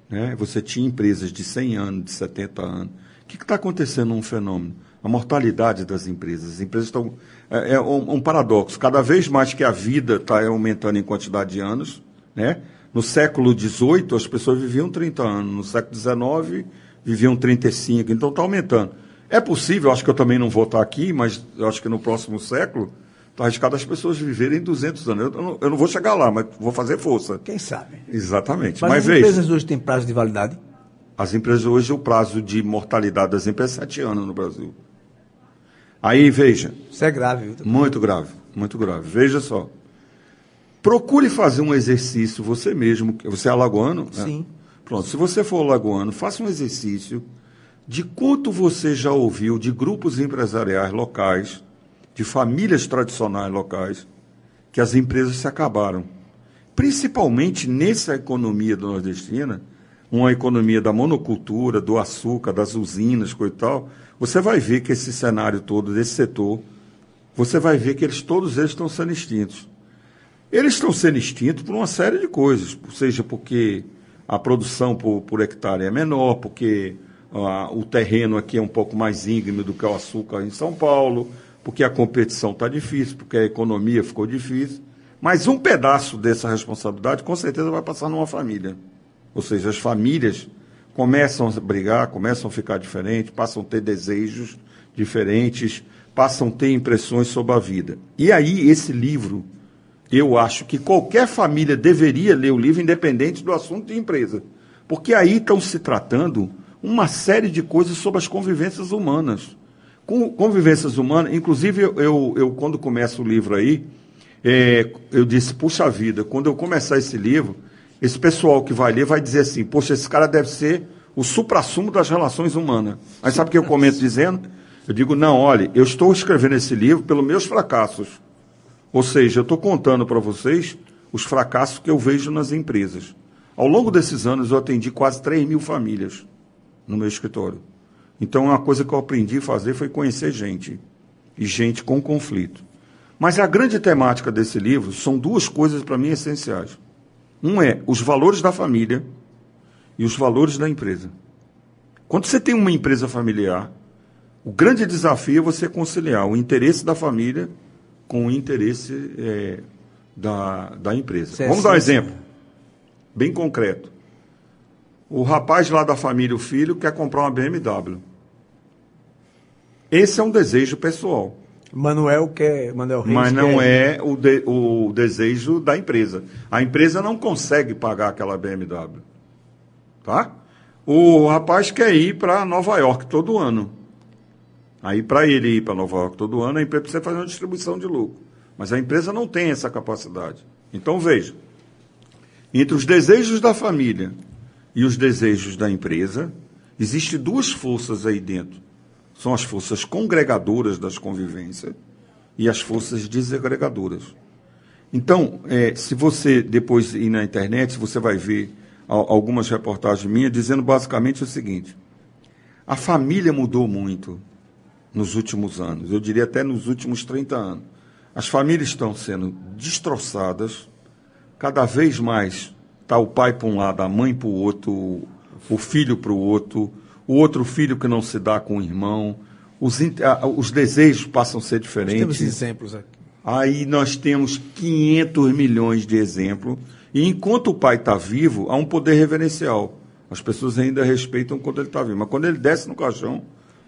Né? Você tinha empresas de 100 anos, de 70 anos. O que está acontecendo num fenômeno? A mortalidade das empresas. As empresas estão. É, é um, um, paradoxo. Cada vez mais que a vida está aumentando em quantidade de anos, né? no século XVIII as pessoas viviam 30 anos, no século XIX viviam 35, então está aumentando. É possível, acho que eu também não vou estar aqui, mas acho que no próximo século está arriscado as pessoas viverem 200 anos. Eu não, eu não, vou chegar lá, mas vou fazer força. Quem sabe? Exatamente. Mas, mas as veja, empresas hoje têm prazo de validade? As empresas hoje, o prazo de mortalidade das empresas é 7 anos no Brasil. Aí, veja. Isso é grave. Muito grave, muito grave. Veja só. Procure fazer um exercício você mesmo. Você é alagoano? Né? Sim. Pronto, se você for alagoano, faça um exercício de quanto você já ouviu de grupos empresariais locais, de famílias tradicionais locais, que as empresas se acabaram. Principalmente nessa economia do nordestina, uma economia da monocultura, do açúcar, das usinas, coisa e tal, você vai ver que esse cenário todo desse setor, você vai ver que eles todos eles estão sendo extintos. Eles estão sendo extintos por uma série de coisas, seja porque a produção por, por hectare é menor, porque ah, o terreno aqui é um pouco mais íngreme do que o açúcar em São Paulo, porque a competição está difícil, porque a economia ficou difícil. Mas um pedaço dessa responsabilidade com certeza vai passar numa família. Ou seja, as famílias começam a brigar, começam a ficar diferentes, passam a ter desejos diferentes, passam a ter impressões sobre a vida. E aí, esse livro, eu acho que qualquer família deveria ler o livro, independente do assunto de empresa. Porque aí estão se tratando uma série de coisas sobre as convivências humanas. Com, convivências humanas, inclusive eu, eu, eu, quando começo o livro aí, é, eu disse, puxa vida, quando eu começar esse livro, esse pessoal que vai ler vai dizer assim, poxa, esse cara deve ser o suprassumo das relações humanas. Aí sabe o que eu comento dizendo? Eu digo, não, olha, eu estou escrevendo esse livro pelos meus fracassos. Ou seja, eu estou contando para vocês os fracassos que eu vejo nas empresas. Ao longo desses anos, eu atendi quase 3 mil famílias no meu escritório. Então, uma coisa que eu aprendi a fazer foi conhecer gente, e gente com conflito. Mas a grande temática desse livro são duas coisas para mim essenciais. Um é os valores da família e os valores da empresa. Quando você tem uma empresa familiar, o grande desafio é você conciliar o interesse da família com o interesse é, da, da empresa. Vamos dar um exemplo bem concreto. O rapaz lá da família, o filho, quer comprar uma BMW. Esse é um desejo pessoal. Manuel quer, Manuel Reis Mas não quer... é o, de, o desejo da empresa. A empresa não consegue pagar aquela BMW. Tá? O rapaz quer ir para Nova York todo ano. Aí, para ele ir para Nova York todo ano, a empresa precisa fazer uma distribuição de lucro. Mas a empresa não tem essa capacidade. Então, veja: entre os desejos da família e os desejos da empresa, existem duas forças aí dentro. São as forças congregadoras das convivências e as forças desagregadoras. Então, é, se você depois ir na internet, você vai ver algumas reportagens minhas dizendo basicamente o seguinte: a família mudou muito nos últimos anos, eu diria até nos últimos 30 anos. As famílias estão sendo destroçadas, cada vez mais está o pai para um lado, a mãe para o outro, o filho para o outro, o outro filho que não se dá com o irmão, os, os desejos passam a ser diferentes. Nós temos exemplos aqui. Aí nós temos 500 milhões de exemplos. E enquanto o pai está vivo, há um poder reverencial. As pessoas ainda respeitam quando ele está vivo. Mas quando ele desce no caixão,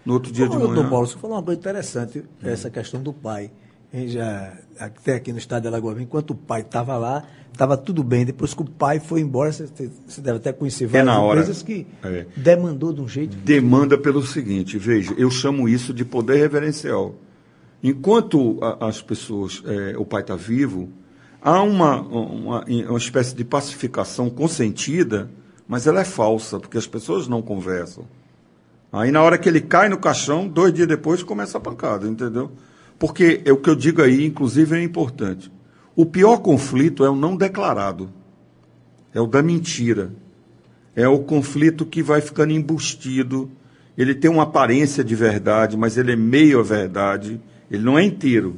no outro dia Ô, de manhã... Doutor Paulo, você falou uma coisa interessante, essa questão do pai. Já, até aqui no estado de Alagoas, enquanto o pai estava lá, estava tudo bem. Depois que o pai foi embora, você, você deve até conhecer várias é empresas que é. demandou de um jeito. Demanda pelo seguinte, veja, eu chamo isso de poder reverencial. Enquanto a, as pessoas, é, o pai está vivo, há uma, uma, uma espécie de pacificação consentida, mas ela é falsa, porque as pessoas não conversam. Aí na hora que ele cai no caixão, dois dias depois começa a pancada, entendeu? Porque é o que eu digo aí, inclusive, é importante. O pior conflito é o não declarado. É o da mentira. É o conflito que vai ficando embustido. Ele tem uma aparência de verdade, mas ele é meio a verdade. Ele não é inteiro.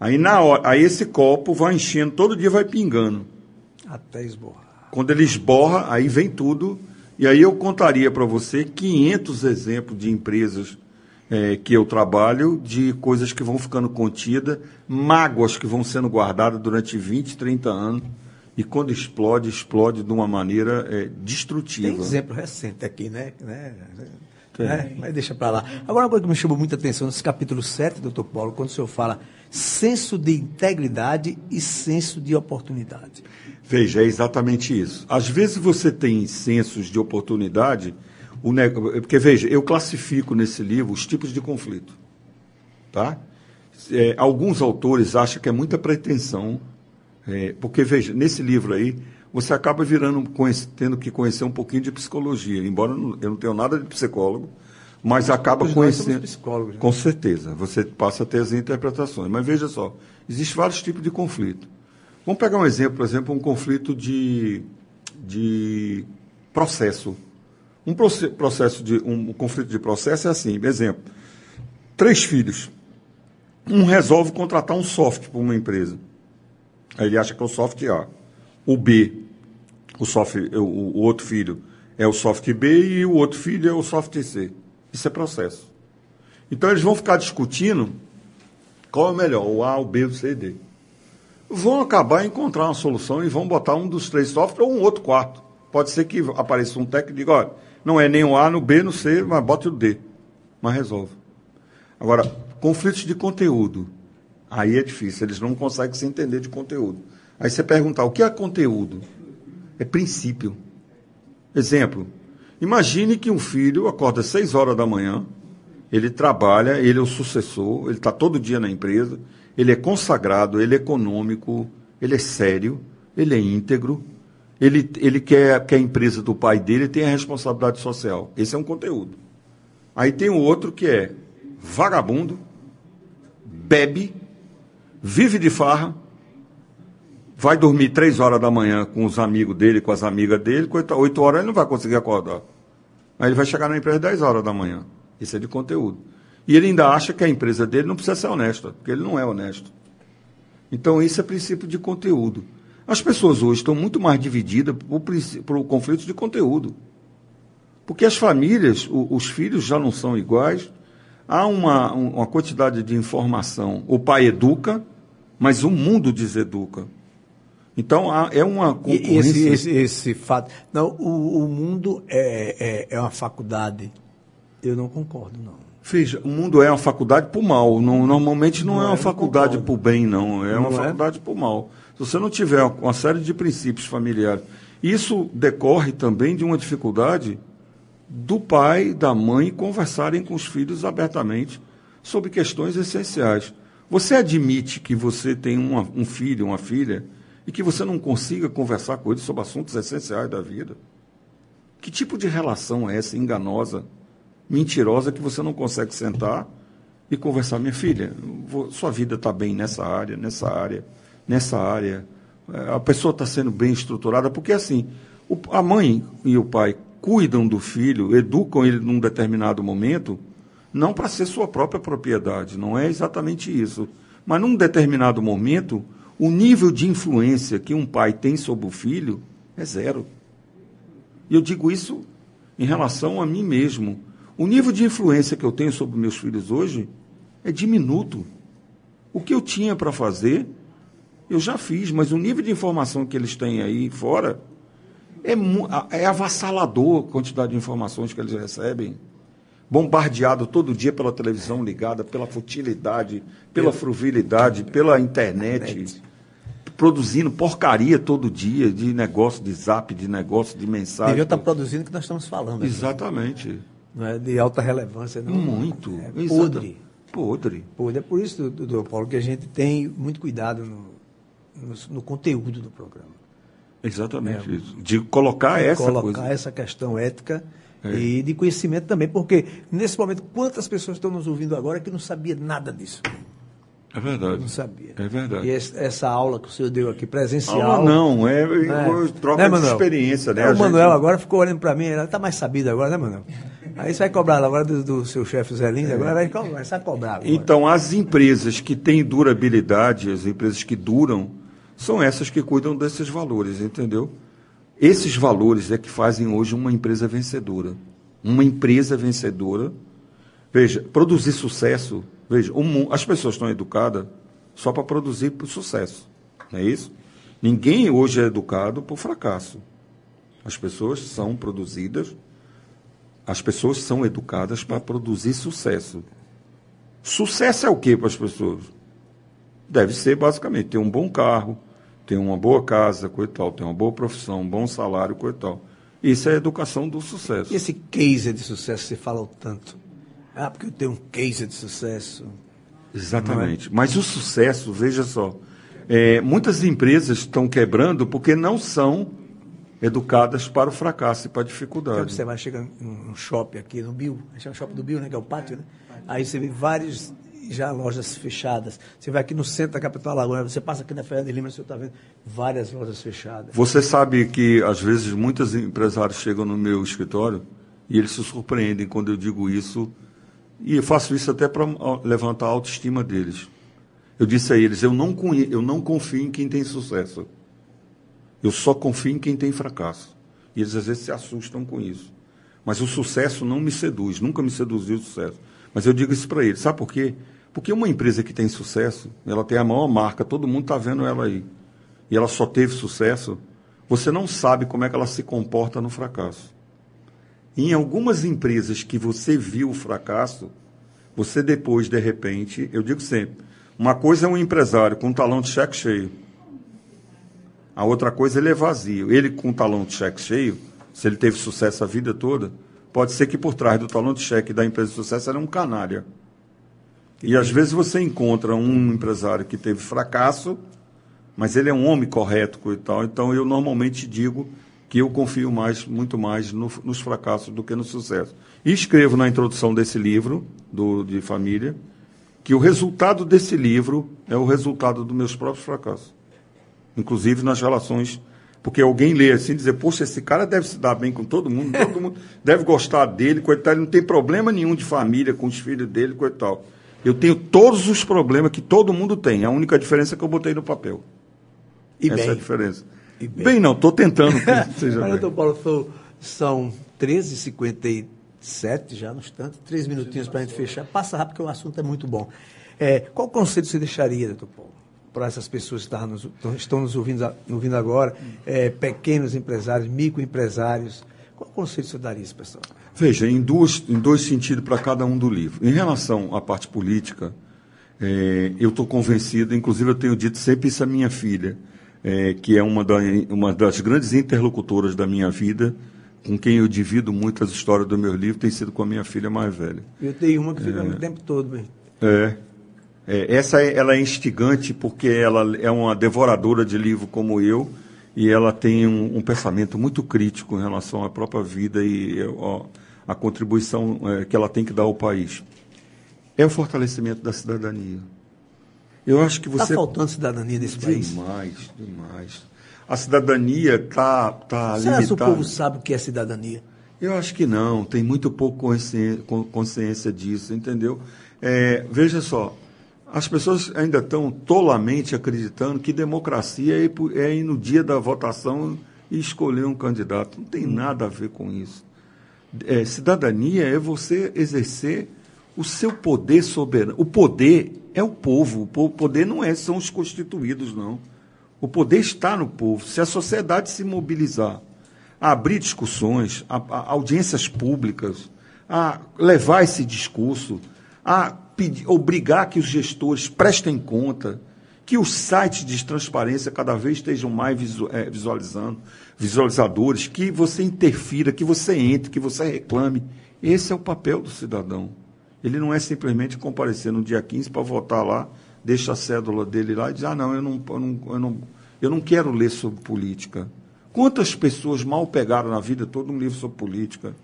Aí na hora, aí esse copo vai enchendo, todo dia vai pingando. Até esborrar. Quando ele esborra, aí vem tudo. E aí eu contaria para você 500 exemplos de empresas é, que eu trabalho, de coisas que vão ficando contidas, mágoas que vão sendo guardadas durante 20, 30 anos. E quando explode, explode de uma maneira é, destrutiva. Tem exemplo recente aqui, né? né? É, mas deixa para lá. Agora, uma coisa que me chamou muita atenção nesse capítulo 7, doutor Paulo, quando o senhor fala senso de integridade e senso de oportunidade. Veja, é exatamente isso. Às vezes você tem sensos de oportunidade, o porque veja, eu classifico nesse livro os tipos de conflito. Tá? É, alguns autores acham que é muita pretensão, é, porque veja, nesse livro aí, você acaba virando, tendo que conhecer um pouquinho de psicologia, embora eu não tenha nada de psicólogo, mas acaba conhecendo. Né? Com certeza, você passa a ter as interpretações. Mas veja só, existem vários tipos de conflito. Vamos pegar um exemplo, por exemplo, um conflito de, de processo. Um processo de um conflito de processo é assim, exemplo. Três filhos. Um resolve contratar um software para uma empresa. Aí ele acha que é o software A. O B, o, software, o, o outro filho, é o software B e o outro filho é o software C. Isso é processo. Então eles vão ficar discutindo qual é o melhor, o A, o B, o C e D. Vão acabar encontrar uma solução e vão botar um dos três softwares ou um outro quarto. Pode ser que apareça um técnico e diga, olha, não é nem o A, no B, no C, mas bote o D. Mas resolve. Agora, conflitos de conteúdo. Aí é difícil, eles não conseguem se entender de conteúdo. Aí você perguntar, o que é conteúdo? É princípio. Exemplo, imagine que um filho acorda às 6 horas da manhã, ele trabalha, ele é o sucessor, ele está todo dia na empresa, ele é consagrado, ele é econômico, ele é sério, ele é íntegro, ele, ele quer que a empresa do pai dele tenha responsabilidade social. Esse é um conteúdo. Aí tem o outro que é vagabundo, bebe, vive de farra, vai dormir três horas da manhã com os amigos dele, com as amigas dele, oito horas ele não vai conseguir acordar. Aí ele vai chegar na empresa 10 horas da manhã. Isso é de conteúdo. E ele ainda acha que a empresa dele não precisa ser honesta, porque ele não é honesto. Então, isso é princípio de conteúdo. As pessoas hoje estão muito mais divididas por, por conflitos de conteúdo. Porque as famílias, os filhos já não são iguais, há uma, uma quantidade de informação. O pai educa, mas o mundo deseduca. Então há, é uma concorrência. Esse, esse, esse, fato. Não, o, o mundo é, é, é, uma faculdade. Eu não concordo, não. Veja, o mundo é uma faculdade o mal. Não, normalmente não, não é uma é, faculdade o bem, não. É não uma é? faculdade para o mal. Se você não tiver uma série de princípios familiares. Isso decorre também de uma dificuldade do pai, da mãe conversarem com os filhos abertamente sobre questões essenciais. Você admite que você tem uma, um filho, uma filha, e que você não consiga conversar com ele sobre assuntos essenciais da vida? Que tipo de relação é essa enganosa? mentirosa que você não consegue sentar e conversar, minha filha, sua vida está bem nessa área, nessa área, nessa área. É, a pessoa está sendo bem estruturada, porque assim, a mãe e o pai cuidam do filho, educam ele num determinado momento, não para ser sua própria propriedade, não é exatamente isso. Mas num determinado momento, o nível de influência que um pai tem sobre o filho é zero. E eu digo isso em relação a mim mesmo. O nível de influência que eu tenho sobre meus filhos hoje é diminuto. O que eu tinha para fazer, eu já fiz, mas o nível de informação que eles têm aí fora é, é avassalador a quantidade de informações que eles recebem. Bombardeado todo dia pela televisão ligada, pela futilidade, pela fruvilidade, pela internet produzindo porcaria todo dia de negócio de zap, de negócio de mensagem. Devia estar produzindo o que nós estamos falando. Aqui. Exatamente. Não é de alta relevância, não. Muito. É podre. Podre. Podre. É por isso, doutor Paulo, que a gente tem muito cuidado no, no, conteúdo do programa. Exatamente é. De colocar essa colocar coisa. Colocar essa questão ética é. e de conhecimento também, porque nesse momento, quantas pessoas estão nos ouvindo agora que não sabia nada disso? É verdade. Eu não sabia. É verdade. E essa aula que o senhor deu aqui, presencial. Aula não, é, né? troca né, de experiência, né? É, o gente... Manuel agora ficou olhando para mim, ele está mais sabido agora, né, Manuel? Aí você vai cobrar agora do, do seu chefe Zé Lindo, é. agora vai começar a cobrar. Agora. Então, as empresas que têm durabilidade, as empresas que duram, são essas que cuidam desses valores, entendeu? Esses valores é que fazem hoje uma empresa vencedora. Uma empresa vencedora. Veja, produzir sucesso Veja, as pessoas estão educadas só para produzir sucesso. Não é isso? Ninguém hoje é educado por fracasso. As pessoas são produzidas, as pessoas são educadas para produzir sucesso. Sucesso é o que para as pessoas? Deve ser basicamente ter um bom carro, ter uma boa casa, coisa tal, ter uma boa profissão, um bom salário, coisa tal. Isso é a educação do sucesso. E esse case de sucesso que você fala tanto? Ah, porque eu tenho um case de sucesso. Exatamente. É? Mas o sucesso, veja só, é, muitas empresas estão quebrando porque não são educadas para o fracasso e para a dificuldade. Você vai chegar num shopping aqui no Bill, o shopping do Bill, né, que é o pátio, né? Aí você vê várias já lojas fechadas. Você vai aqui no centro da capital Alagoas, você passa aqui na Fernanda de Lima, você está vendo várias lojas fechadas. Você sabe que às vezes muitos empresários chegam no meu escritório e eles se surpreendem quando eu digo isso e eu faço isso até para levantar a autoestima deles. Eu disse a eles: eu não, eu não confio em quem tem sucesso. Eu só confio em quem tem fracasso. E eles às vezes se assustam com isso. Mas o sucesso não me seduz, nunca me seduziu o sucesso. Mas eu digo isso para eles: sabe por quê? Porque uma empresa que tem sucesso, ela tem a maior marca, todo mundo está vendo ela aí. E ela só teve sucesso, você não sabe como é que ela se comporta no fracasso. Em algumas empresas que você viu o fracasso, você depois, de repente, eu digo sempre, uma coisa é um empresário com um talão de cheque cheio. A outra coisa ele é vazio. Ele com um talão de cheque cheio, se ele teve sucesso a vida toda, pode ser que por trás do talão de cheque da empresa de sucesso era um canalha. E às vezes você encontra um empresário que teve fracasso, mas ele é um homem correto e tal. Então eu normalmente digo que eu confio mais, muito mais no, nos fracassos do que no sucesso. E escrevo na introdução desse livro, do, de família, que o resultado desse livro é o resultado dos meus próprios fracassos. Inclusive nas relações. Porque alguém lê assim e dizer, poxa, esse cara deve se dar bem com todo mundo, todo mundo deve gostar dele, coitado, ele não tem problema nenhum de família com os filhos dele, coitado. Eu tenho todos os problemas que todo mundo tem. A única diferença é que eu botei no papel. E Essa bem. é a diferença. Bem. bem. não, estou tentando seja bem. Doutor Paulo, são 13h57 já, no instante, três minutinhos para a gente fechar. Passa rápido, porque o assunto é muito bom. É, qual conselho você deixaria, doutor Paulo, para essas pessoas que estão nos, estão nos ouvindo, ouvindo agora, é, pequenos empresários, microempresários? Qual conselho você daria a esse pessoal? Veja, em, duas, em dois sentidos para cada um do livro. Em relação à parte política, é, eu estou convencido, inclusive eu tenho dito sempre isso à minha filha, é, que é uma, da, uma das grandes interlocutoras da minha vida, com quem eu divido muitas histórias do meu livro, tem sido com a minha filha mais velha. Eu tenho uma que fica é, o tempo todo. Bem. É. é essa é, ela é instigante porque ela é uma devoradora de livro como eu e ela tem um, um pensamento muito crítico em relação à própria vida e ó, a contribuição é, que ela tem que dar ao país. É o fortalecimento da cidadania. Eu acho que tá você. Está faltando cidadania nesse país? Demais, demais. A cidadania está tá, tá limitada. Será que o povo sabe o que é cidadania? Eu acho que não, tem muito pouco consciência, consciência disso, entendeu? É, veja só, as pessoas ainda estão tolamente acreditando que democracia é ir, é ir no dia da votação e escolher um candidato. Não tem nada a ver com isso. É, cidadania é você exercer o seu poder soberano. O poder é o povo. O poder não é são os constituídos, não. O poder está no povo. Se a sociedade se mobilizar a abrir discussões, a, a audiências públicas, a levar esse discurso, a pedir, obrigar que os gestores prestem conta, que os sites de transparência cada vez estejam mais é, visualizando, visualizadores, que você interfira, que você entre, que você reclame. Esse é o papel do cidadão. Ele não é simplesmente comparecer no dia 15 para votar lá, deixa a cédula dele lá e diz, ah, não, eu não, eu não, eu não, eu não quero ler sobre política. Quantas pessoas mal pegaram na vida todo um livro sobre política?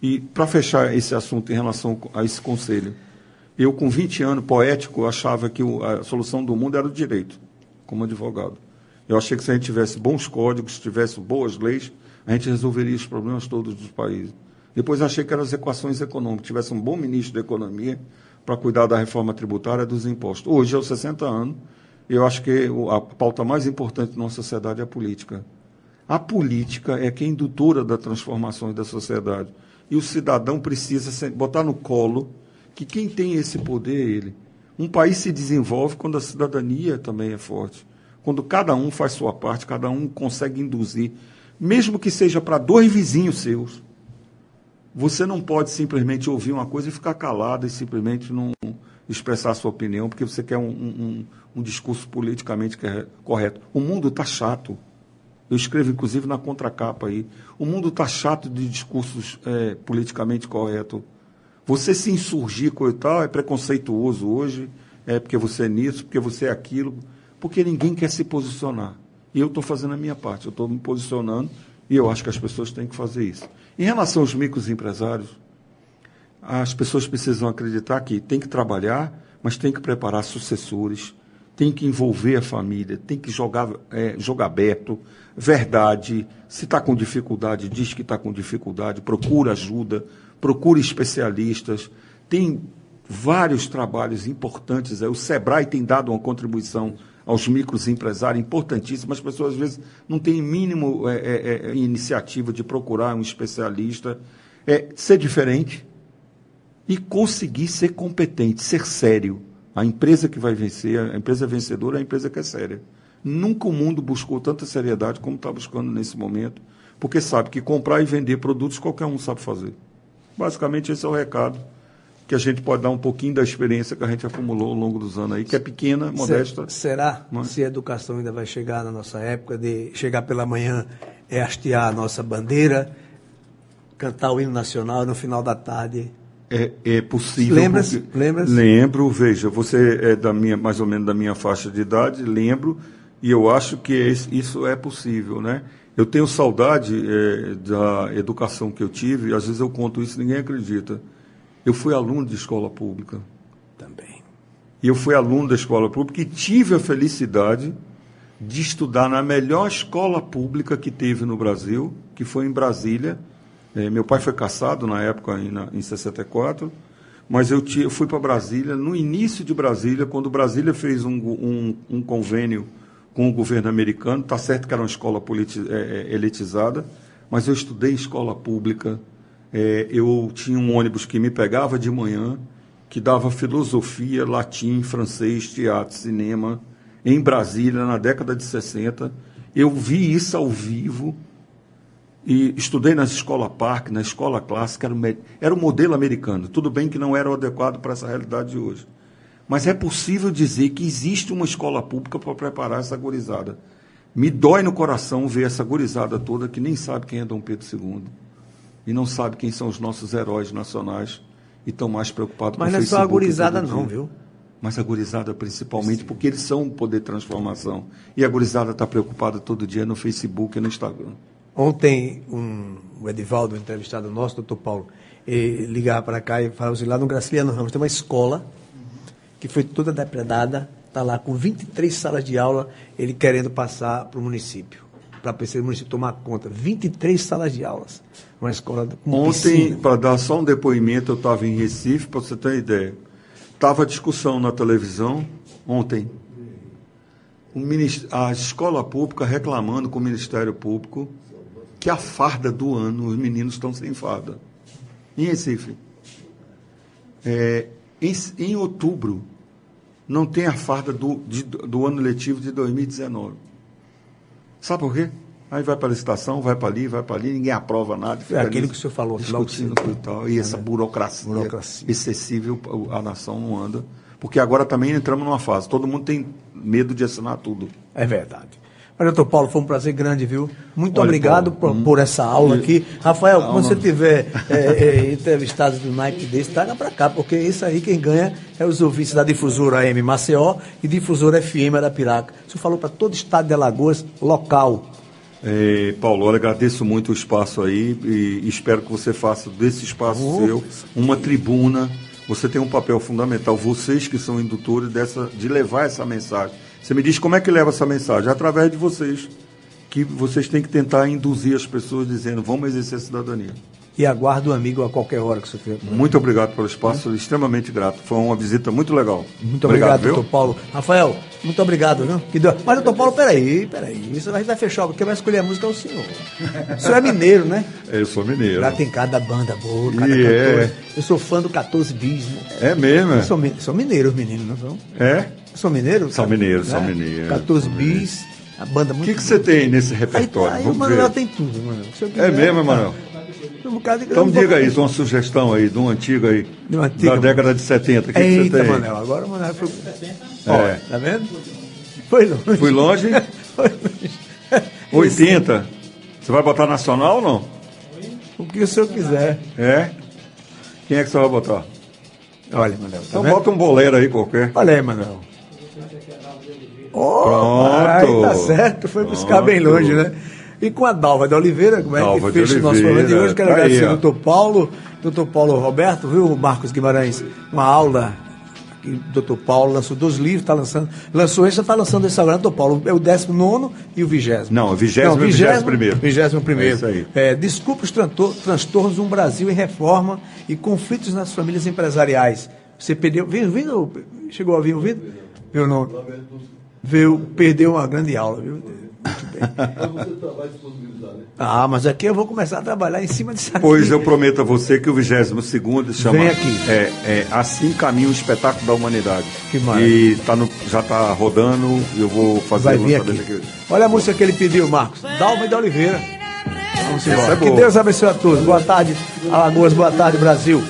E para fechar esse assunto em relação a esse conselho, eu com 20 anos poético achava que a solução do mundo era o direito, como advogado. Eu achei que se a gente tivesse bons códigos, tivesse boas leis, a gente resolveria os problemas todos dos países. Depois achei que eram as equações econômicas, tivesse um bom ministro da economia para cuidar da reforma tributária dos impostos. Hoje, aos 60 anos, eu acho que a pauta mais importante da nossa sociedade é a política. A política é quem indutora das transformações da sociedade. E o cidadão precisa botar no colo que quem tem esse poder é ele. Um país se desenvolve quando a cidadania também é forte. Quando cada um faz sua parte, cada um consegue induzir, mesmo que seja para dois vizinhos seus. Você não pode simplesmente ouvir uma coisa e ficar calado e simplesmente não expressar sua opinião porque você quer um, um, um discurso politicamente correto. O mundo está chato. Eu escrevo, inclusive, na contracapa aí. O mundo está chato de discursos é, politicamente corretos. Você se insurgir com e tal é preconceituoso hoje, é porque você é nisso, porque você é aquilo, porque ninguém quer se posicionar. E eu estou fazendo a minha parte, eu estou me posicionando e eu acho que as pessoas têm que fazer isso. Em relação aos microempresários, as pessoas precisam acreditar que tem que trabalhar, mas tem que preparar sucessores, tem que envolver a família, tem que jogar, é, jogar aberto, verdade. Se está com dificuldade, diz que está com dificuldade, procura ajuda, procura especialistas. Tem vários trabalhos importantes. O Sebrae tem dado uma contribuição aos microempresários importantíssima. As pessoas, às vezes, não têm mínimo é, é, é, iniciativa de procurar um especialista. É, ser diferente e conseguir ser competente, ser sério. A empresa que vai vencer, a empresa vencedora é a empresa que é séria. Nunca o mundo buscou tanta seriedade como está buscando nesse momento, porque sabe que comprar e vender produtos qualquer um sabe fazer. Basicamente, esse é o recado que a gente pode dar um pouquinho da experiência que a gente acumulou ao longo dos anos aí, que é pequena, modesta. Será mas... se a educação ainda vai chegar na nossa época de chegar pela manhã é hastear a nossa bandeira, cantar o hino nacional no final da tarde é, é possível. Lembra-se? Lembra lembro, veja, você é da minha, mais ou menos da minha faixa de idade, lembro, e eu acho que isso é possível, né? Eu tenho saudade é, da educação que eu tive, e às vezes eu conto isso e ninguém acredita. Eu fui aluno de escola pública. Também. E eu fui aluno da escola pública e tive a felicidade de estudar na melhor escola pública que teve no Brasil, que foi em Brasília, é, meu pai foi caçado na época, em, na, em 64, mas eu, eu fui para Brasília, no início de Brasília, quando Brasília fez um, um, um convênio com o governo americano, está certo que era uma escola é, é, elitizada, mas eu estudei escola pública, é, eu tinha um ônibus que me pegava de manhã, que dava filosofia, latim, francês, teatro, cinema, em Brasília, na década de 60. Eu vi isso ao vivo, e estudei na escola Park, na escola clássica, era o, era o modelo americano. Tudo bem que não era o adequado para essa realidade de hoje. Mas é possível dizer que existe uma escola pública para preparar essa gurizada. Me dói no coração ver essa gurizada toda que nem sabe quem é Dom Pedro II. E não sabe quem são os nossos heróis nacionais. E estão mais preocupados Mas com o Mas não é só a gurizada não, viu? Mas a gurizada principalmente, Sim. porque eles são um poder de transformação. E a gurizada está preocupada todo dia no Facebook e no Instagram. Ontem, um, o Edivaldo, entrevistado nosso, doutor Paulo, ligava para cá e falava assim, lá no Graciliano Ramos tem uma escola que foi toda depredada, está lá com 23 salas de aula, ele querendo passar para o município, para o município tomar conta. 23 salas de aulas. Uma escola com Ontem, para dar só um depoimento, eu estava em Recife, para você ter uma ideia. Estava a discussão na televisão, ontem, a escola pública reclamando com o Ministério Público que a farda do ano, os meninos estão sem farda. Em Recife. É, em, em, outubro, não tem a farda do, de, do ano letivo de 2019. Sabe por quê? Aí vai para a licitação, vai para ali, vai para ali, ninguém aprova nada. É aquilo que o senhor falou. Discutindo e tal. E essa burocracia, burocracia excessiva, a nação não anda. Porque agora também entramos numa fase. Todo mundo tem medo de assinar tudo. É verdade. Mas, doutor Paulo, foi um prazer grande, viu? Muito Olha, obrigado Paulo, por, por, essa aula aqui. Rafael, quando você tiver é, é, entrevistado do naipe desse, traga para cá, porque isso aí quem ganha é os ouvintes da difusora AM Maceió e difusora FM Arapiraca. Você falou para todo o estado de Alagoas, local. É, Paulo, eu agradeço muito o espaço aí e espero que você faça desse espaço seu uma tribuna. Você tem um papel fundamental, vocês que são indutores dessa, de levar essa mensagem você me diz como é que leva essa mensagem? Através de vocês. Que vocês têm que tentar induzir as pessoas dizendo, vamos exercer a cidadania. E aguardo o amigo a qualquer hora que você tiver. Muito obrigado pelo espaço, é. extremamente grato. Foi uma visita muito legal. Muito obrigado, obrigado doutor Paulo. Rafael, muito obrigado, viu? Que deu... Mas, doutor Paulo, peraí, peraí. Isso vai fechar, porque vai escolher a música é o senhor. O senhor é mineiro, né? É, eu sou mineiro. Lá tem cada banda boa, cada e cantor. É. Eu sou fã do 14 Bis, né? É mesmo? Eu sou, sou mineiro, os meninos, não são? É? São mineiros? São mineiros, né? são mineiros. 14 bis, a banda muito. O que, que você tem nesse repertório? Aí, aí o Manuel tem tudo, mano. é mesmo, Manuel? Um então diga aí, uma sugestão aí, de um antigo aí. De um antigo, da década de 70. O que, Eita, que você tem? Manuel, agora o Manuel foi. É. tá vendo? Foi longe. Fui longe? foi longe. 80. Você vai botar nacional ou não? O que o senhor quiser. É? Quem é que você vai botar? Olha, Manuel. Tá então vendo? bota um bolero aí qualquer. Olha aí, Manuel. Oh, Pronto. Aí tá certo, foi Pronto. buscar bem longe, né? E com a Dalva de Oliveira, como é Dalva que fez o nosso momento de hoje, quero agradecer ao doutor Paulo, doutor Paulo Roberto, viu, Marcos Guimarães, uma aula que o doutor Paulo lançou dois livros, está lançando, lançou esse, está lançando esse agora, doutor Paulo, é o 19 e o 20. Não, o 20 e o 21. 21. É isso aí. É, desculpa os transtornos um Brasil em reforma e conflitos nas famílias empresariais. Você perdeu, viu, viu, chegou a vir ouvido? Viu, não? Viu, perdeu uma grande aula, viu? Muito bem. Ah, mas aqui eu vou começar a trabalhar em cima disso aqui. Pois eu prometo a você que o 22 segundo chama Vem aqui. É, é Assim Caminha o Espetáculo da Humanidade. Que maravilha. E tá no, já está rodando e eu vou fazer Vai vir aqui. aqui. Olha a música que ele pediu, Marcos. Dalma de Oliveira. Vamos embora. É que Deus abençoe a todos. Boa tarde, Alagoas. Boa tarde, Brasil.